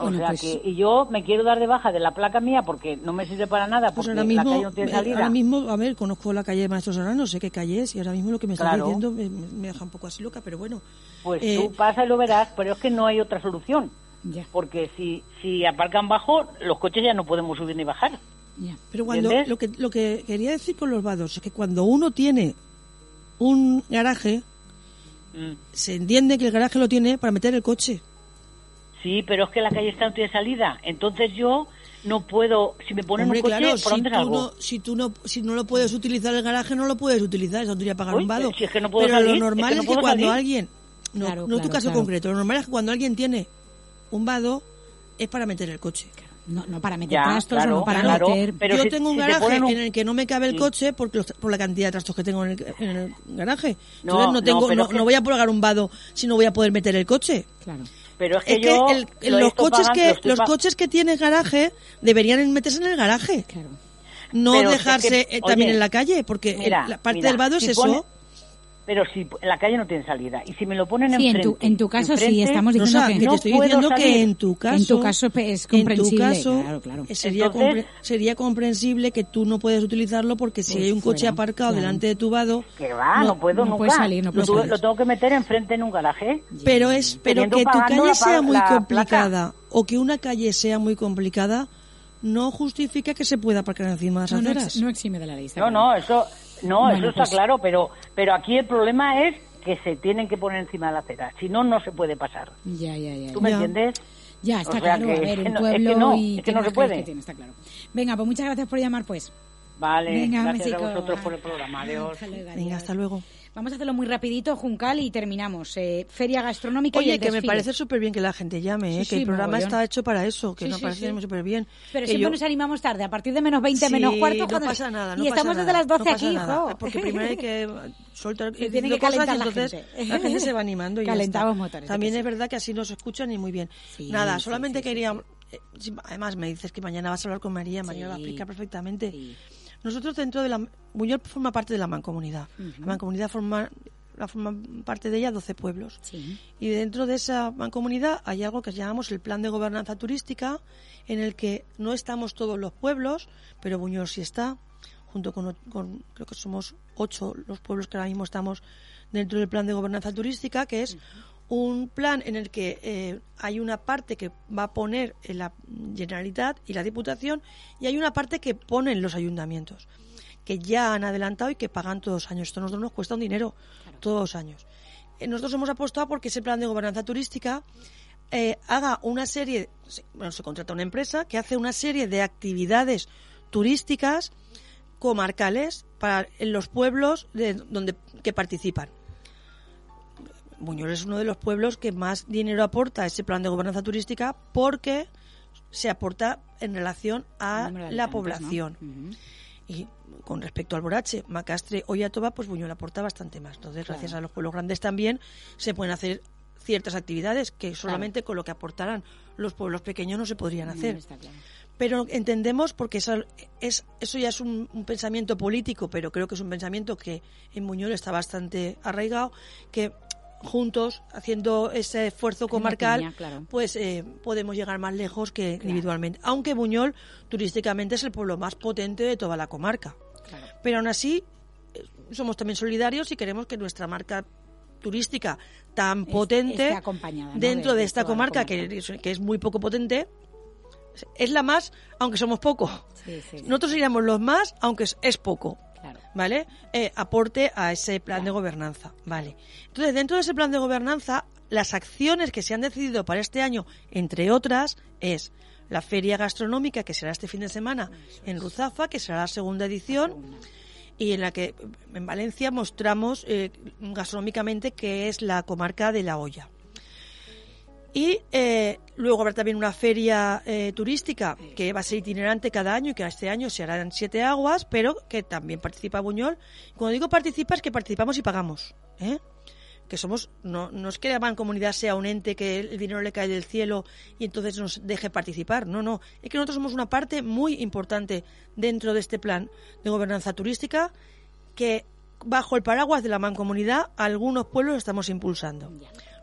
Speaker 7: O sea
Speaker 1: pues
Speaker 7: que, y yo me quiero dar de baja de la placa mía porque no me sirve para nada,
Speaker 2: pues
Speaker 7: porque
Speaker 2: ahora mismo,
Speaker 7: la calle no tiene salida.
Speaker 2: Ahora mismo, a ver, conozco la calle de Maestro Serrano, sé qué calle es, y ahora mismo lo que me está diciendo me, deja un poco así loca, pero bueno.
Speaker 7: Pues
Speaker 2: eh,
Speaker 7: tú pasa y lo verás, pero es que no hay otra solución.
Speaker 1: Ya.
Speaker 7: Porque si, si aparcan bajo, los coches ya no podemos subir ni bajar.
Speaker 1: Ya.
Speaker 2: Pero cuando lo que, lo que quería decir con los vados es que cuando uno tiene un garaje,
Speaker 7: Mm.
Speaker 2: se entiende que el garaje lo tiene para meter el coche.
Speaker 7: Sí, pero es que la calle está no tiene salida. Entonces yo no puedo, si me ponen
Speaker 2: Hombre,
Speaker 7: un coche,
Speaker 2: claro,
Speaker 7: ¿por
Speaker 2: si
Speaker 7: dónde
Speaker 2: tú,
Speaker 7: salgo?
Speaker 2: no, si tú no si no lo puedes utilizar el garaje, no lo puedes utilizar, eso tendría que pagar
Speaker 7: Uy,
Speaker 2: un vado.
Speaker 7: si es que no puedo
Speaker 2: pero
Speaker 7: salir,
Speaker 2: lo
Speaker 7: es
Speaker 2: normal es que, cuando
Speaker 7: salir.
Speaker 2: alguien, no,
Speaker 1: Claro,
Speaker 2: no tu caso
Speaker 1: claro.
Speaker 2: concreto, lo normal es que cuando alguien tiene un vado es para meter el coche.
Speaker 1: No, no para meter
Speaker 7: Ya,
Speaker 1: trastos no para
Speaker 7: claro,
Speaker 1: meter...
Speaker 7: pero
Speaker 2: Yo
Speaker 7: si-
Speaker 2: tengo un
Speaker 7: si te
Speaker 2: garaje
Speaker 7: un-
Speaker 2: en el que no me cabe el
Speaker 7: Sí.
Speaker 2: coche porque los- por la cantidad de trastos que tengo en el, en el garaje.
Speaker 7: No,
Speaker 2: Entonces no tengo, no,
Speaker 7: que-
Speaker 2: no voy a pagar un vado si no voy a poder meter el coche.
Speaker 1: Claro.
Speaker 7: Pero es que,
Speaker 2: Es que
Speaker 7: yo
Speaker 2: el-
Speaker 7: lo he
Speaker 2: los coches
Speaker 7: pagando,
Speaker 2: que los coches que tienen garaje deberían meterse en el garaje.
Speaker 1: Claro.
Speaker 2: no
Speaker 7: Pero es
Speaker 2: dejarse
Speaker 7: que,
Speaker 2: eh, también en la calle, porque
Speaker 7: mira,
Speaker 2: la parte
Speaker 7: mira,
Speaker 2: del vado es eso.
Speaker 7: Pero si en la calle no tiene salida. Y si me lo ponen
Speaker 1: Sí, en
Speaker 7: enfrente...
Speaker 1: tu, en tu caso sí,
Speaker 7: enfrente,
Speaker 1: estamos diciendo
Speaker 2: Rosa,
Speaker 1: que...
Speaker 2: que te
Speaker 7: no
Speaker 2: estoy
Speaker 7: puedo
Speaker 2: diciendo
Speaker 7: salir.
Speaker 2: que en tu caso,
Speaker 1: En tu caso es comprensible,
Speaker 2: En tu caso
Speaker 1: claro, claro.
Speaker 2: sería,
Speaker 7: Entonces-
Speaker 2: compre- sería comprensible que tú no puedes utilizarlo porque si
Speaker 1: Pues
Speaker 2: hay un coche
Speaker 1: fuera,
Speaker 2: aparcado
Speaker 1: claro.
Speaker 2: delante de tu vado,
Speaker 7: Que va, no,
Speaker 2: No,
Speaker 7: puedo
Speaker 1: no
Speaker 7: nunca.
Speaker 1: puedes salir, no puedes
Speaker 7: lo,
Speaker 1: salir.
Speaker 7: lo tengo que meter enfrente en un garaje.
Speaker 2: pero es pero que tu calle
Speaker 7: la
Speaker 2: sea muy complicada o que una calle sea muy complicada no justifica que se pueda aparcar encima de las
Speaker 1: No, no,
Speaker 2: aceras.
Speaker 1: ex- no exime de la ley.
Speaker 7: No, no, eso, no,
Speaker 1: Bueno,
Speaker 7: eso está
Speaker 1: pues-
Speaker 7: claro, pero, pero aquí el problema es que se tienen que poner encima de la acera. Si no, no se puede pasar.
Speaker 1: Ya, ya, ya.
Speaker 7: ¿Tú me
Speaker 2: Ya.
Speaker 7: entiendes?
Speaker 1: Ya, está
Speaker 7: O sea
Speaker 1: claro.
Speaker 7: que
Speaker 1: a ver, [laughs]
Speaker 7: es que no- es que no,
Speaker 1: y
Speaker 7: es que no
Speaker 1: qué
Speaker 7: se puede.
Speaker 1: que tiene, está claro. Venga, pues muchas gracias por llamar, pues.
Speaker 7: Vale,
Speaker 1: Venga,
Speaker 7: gracias a vosotros por el programa. Adiós.
Speaker 1: Hasta luego,
Speaker 2: Venga,
Speaker 1: adiós.
Speaker 2: hasta luego.
Speaker 1: Vamos a hacerlo muy rapidito, Juncal, y terminamos. Eh, feria gastronómica y
Speaker 2: Oye,
Speaker 1: el
Speaker 2: que me parece súper bien que la gente llame,
Speaker 1: Sí,
Speaker 2: ¿eh?
Speaker 1: sí,
Speaker 2: que el programa
Speaker 1: mogollón.
Speaker 2: está hecho para eso, que
Speaker 1: Sí,
Speaker 2: nos parece súper bien.
Speaker 1: Pero siempre
Speaker 2: yo-
Speaker 1: nos animamos tarde, a partir de menos 20,
Speaker 2: Sí,
Speaker 1: menos cuarto.
Speaker 2: no
Speaker 1: cuando-
Speaker 2: pasa nada, no
Speaker 1: y
Speaker 2: pasa
Speaker 1: estamos
Speaker 2: nada,
Speaker 1: desde las 12
Speaker 2: no pasa
Speaker 1: aquí, hijo.
Speaker 2: Porque primero hay que [laughs] soltar
Speaker 1: Se tiene que calentar
Speaker 2: cosas y
Speaker 1: la
Speaker 2: entonces
Speaker 1: gente.
Speaker 2: la gente se va animando y
Speaker 1: Calentamos motores,
Speaker 2: También es verdad que así nos escuchan y muy bien. Nada, solamente quería... eh, además me dices que mañana vas a hablar con María, María lo va a
Speaker 1: Sí.
Speaker 2: explicar perfectamente. Nosotros dentro de la... Buñol forma parte de la mancomunidad. La mancomunidad forma, la forman parte de ella 12 pueblos.
Speaker 1: Sí.
Speaker 2: Y dentro de esa mancomunidad hay algo que llamamos el plan de gobernanza turística, en el que no estamos todos los pueblos, pero Buñol sí está, junto con- creo que somos ocho los pueblos que ahora mismo estamos dentro del plan de gobernanza turística, que es un plan en el que eh, hay una parte que va a poner en la Generalitat y la Diputación y hay una parte que ponen los ayuntamientos que ya han adelantado y que pagan todos los años. Esto a nosotros nos cuesta un dinero todos los años. Eh, Nosotros hemos apostado porque ese plan de gobernanza turística eh, haga una serie, se- bueno, se contrata una empresa que hace una serie de actividades turísticas comarcales para en los pueblos de donde que participan. Buñol es uno de los pueblos que más dinero aporta a ese plan de gobernanza turística porque se aporta en relación a la población. Y con respecto al Borache, Macastre o Yatoba, pues Buñol aporta bastante más. Entonces, gracias a los pueblos grandes también se pueden hacer ciertas actividades que solamente con lo que aportaran los pueblos pequeños no se podrían mm, hacer. Pero entendemos, porque eso, es, eso ya es un, pensamiento político, pero creo que es un pensamiento que en Buñol está bastante arraigado, que juntos, haciendo ese esfuerzo comarcal, pues eh, podemos llegar más lejos que individualmente. Aunque Buñol turísticamente es el pueblo más potente de toda la comarca. Pero aún así, eh, somos también solidarios y queremos que nuestra marca turística tan potente dentro de, esta comarca, Que, que, es muy poco potente es la más aunque somos poco. Nosotros seríamos los más aunque es poco ¿vale? Eh, aporte a ese plan de gobernanza, ¿vale? Entonces, dentro de ese plan de gobernanza, las acciones que se han decidido para este año, entre otras, es la feria gastronómica que será este fin de semana en Ruzafa, que será la segunda edición, y en la que en Valencia mostramos eh, gastronómicamente que es la comarca de La Hoya. Y eh, luego habrá también una feria eh, turística que va a ser itinerante cada año y que este año se hará en Siete Aguas, pero que también participa Buñol. Cuando digo participa es que participamos y pagamos. ¿eh? Que somos, no, no es que la comunidad sea un ente que el dinero le cae del cielo y entonces nos deje participar. No, no. Es que nosotros somos una parte muy importante dentro de este plan de gobernanza turística que bajo el paraguas de la mancomunidad algunos pueblos estamos impulsando.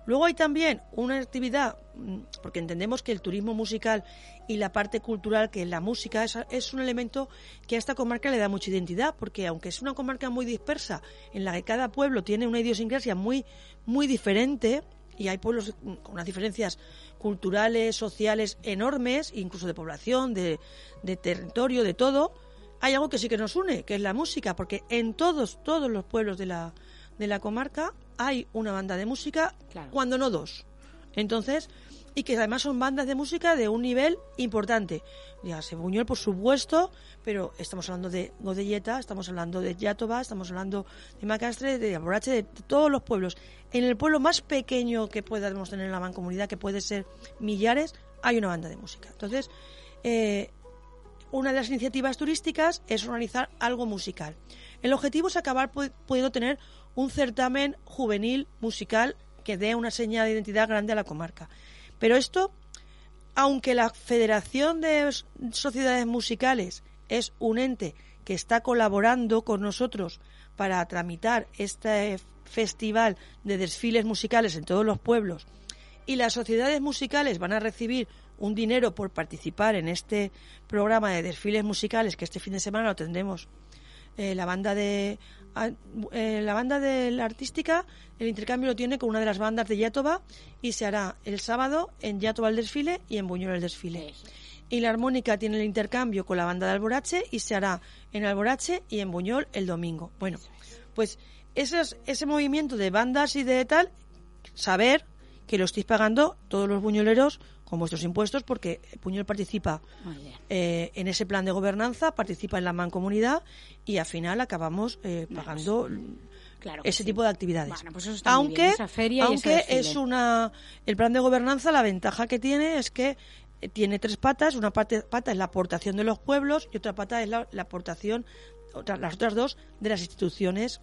Speaker 2: Luego hay también una actividad, mm, porque entendemos que el turismo musical y la parte cultural, que la música es, un elemento que a esta comarca le da mucha identidad, porque aunque es una comarca muy dispersa, en la que cada pueblo tiene una idiosincrasia muy, muy diferente, y hay pueblos con unas diferencias culturales, sociales enormes, incluso de población, de, de territorio, de todo, hay algo que sí que nos une, que es la música, porque en todos, todos los pueblos de la, de la comarca hay una banda de música, cuando no dos. Entonces, y que además son bandas de música de un nivel importante. Ya se Buñuel, por supuesto, pero estamos hablando de Godelleta, estamos hablando de Yatoba, estamos hablando de Macastre, de Aborache, de, todos los pueblos. En el pueblo más pequeño que podamos tener en la mancomunidad, que puede ser Millares, hay una banda de música. Entonces, eh, una de las iniciativas turísticas es organizar algo musical. El objetivo es acabar pudiendo tener un certamen juvenil musical que dé una señal de identidad grande a la comarca. Pero esto, aunque la Federación de Sociedades Musicales es un ente que está colaborando con nosotros para tramitar este festival de desfiles musicales en todos los pueblos y las sociedades musicales van a recibir un dinero por participar en este programa de desfiles musicales que este fin de semana lo tendremos eh, la banda de la banda de la artística el intercambio lo tiene con una de las bandas de Yatoba y se hará el sábado en Yatoba el desfile y en Buñuel el desfile. Y la armónica tiene el intercambio con la banda de Alborache y se hará en Alborache y en Buñol el domingo. Bueno, pues ese, ese movimiento de bandas y de tal, saber que lo estáis pagando todos los buñoleros con vuestros impuestos porque Puñol participa eh, en ese plan de gobernanza, participa en la mancomunidad y al final acabamos eh, pagando ese tipo de actividades.
Speaker 1: Pues
Speaker 2: aunque aunque es una el plan de gobernanza la ventaja que tiene es que eh, tiene tres patas, una parte, pata es la aportación de los pueblos y otra pata es la, aportación las otras dos de las instituciones,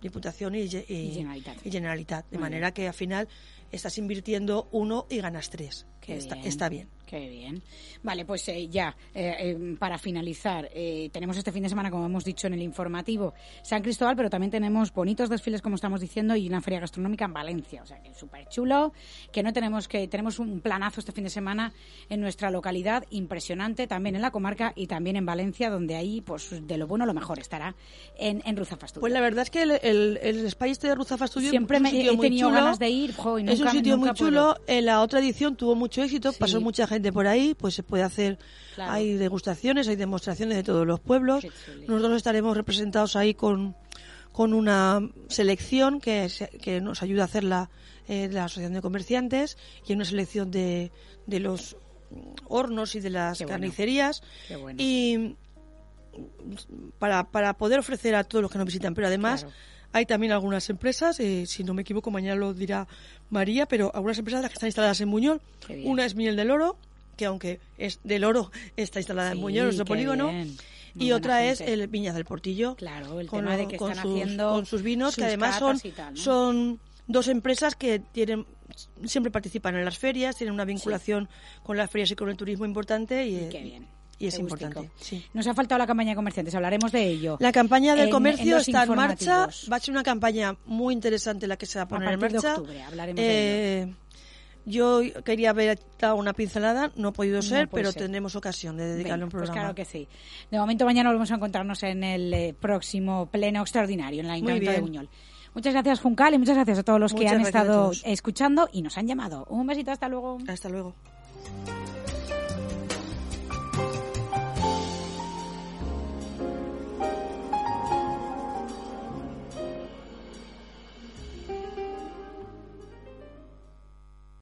Speaker 2: Diputación y, Generalitat. De manera que al final estás invirtiendo uno y ganas tres, que está, bien.
Speaker 1: Qué bien. Vale, pues eh, ya, eh, eh, para finalizar, tenemos este fin de semana, como hemos dicho en el informativo, San Cristóbal, pero también tenemos bonitos desfiles, como estamos diciendo, y una feria gastronómica en Valencia. O sea, que súper chulo, que no tenemos que, tenemos un planazo este fin de semana en nuestra localidad, impresionante, también en la comarca y también en Valencia, donde ahí, pues, de lo bueno, lo mejor estará en, en Ruzafa
Speaker 2: Pues la verdad es que el, el, el este de Ruzafa
Speaker 1: siempre me he tenido ganas de ir,
Speaker 2: es un sitio muy chulo. En la otra edición tuvo mucho éxito, pasó mucha gente por ahí, pues se puede hacer, hay degustaciones, hay demostraciones de todos los pueblos. Nosotros estaremos representados ahí con, con una selección que, que nos ayuda a hacer la, eh, la Asociación de Comerciantes y una selección de, de los hornos y de las carnicerías. Y para, para poder ofrecer a todos los que nos visitan. Pero además hay también algunas empresas, eh, si no me equivoco, mañana lo dirá María, pero algunas empresas las que están instaladas en Buñol. Una es Miel del Oro, que aunque es del oro, [laughs] está instalada en Buñol, nuestro polígono. y otra es el Viñas del Portillo.
Speaker 1: Claro, el con, tema de que están sus, haciendo
Speaker 2: con sus vinos, que además son, son dos empresas que tienen siempre participan en las ferias, tienen una vinculación con las ferias y con el turismo importante y,
Speaker 1: qué bien.
Speaker 2: Y es importante.
Speaker 1: Nos ha faltado la campaña de comerciantes, hablaremos de ello.
Speaker 2: La campaña de comercio está en marcha, va a ser una campaña muy interesante la que se va a poner en marcha.
Speaker 1: De octubre, hablaremos de ello. Eh,
Speaker 2: yo quería haber dado una pincelada, no ha podido ser, pero tendremos ocasión de dedicarle un pues
Speaker 1: programa. Pues claro que sí. De momento mañana volvemos a encontrarnos en el eh, próximo pleno extraordinario en la Ayuntamiento de Buñol. Muchas gracias, Juncal, y muchas gracias a todos los que han estado escuchando y nos han llamado. Un besito, hasta luego.
Speaker 2: Hasta luego.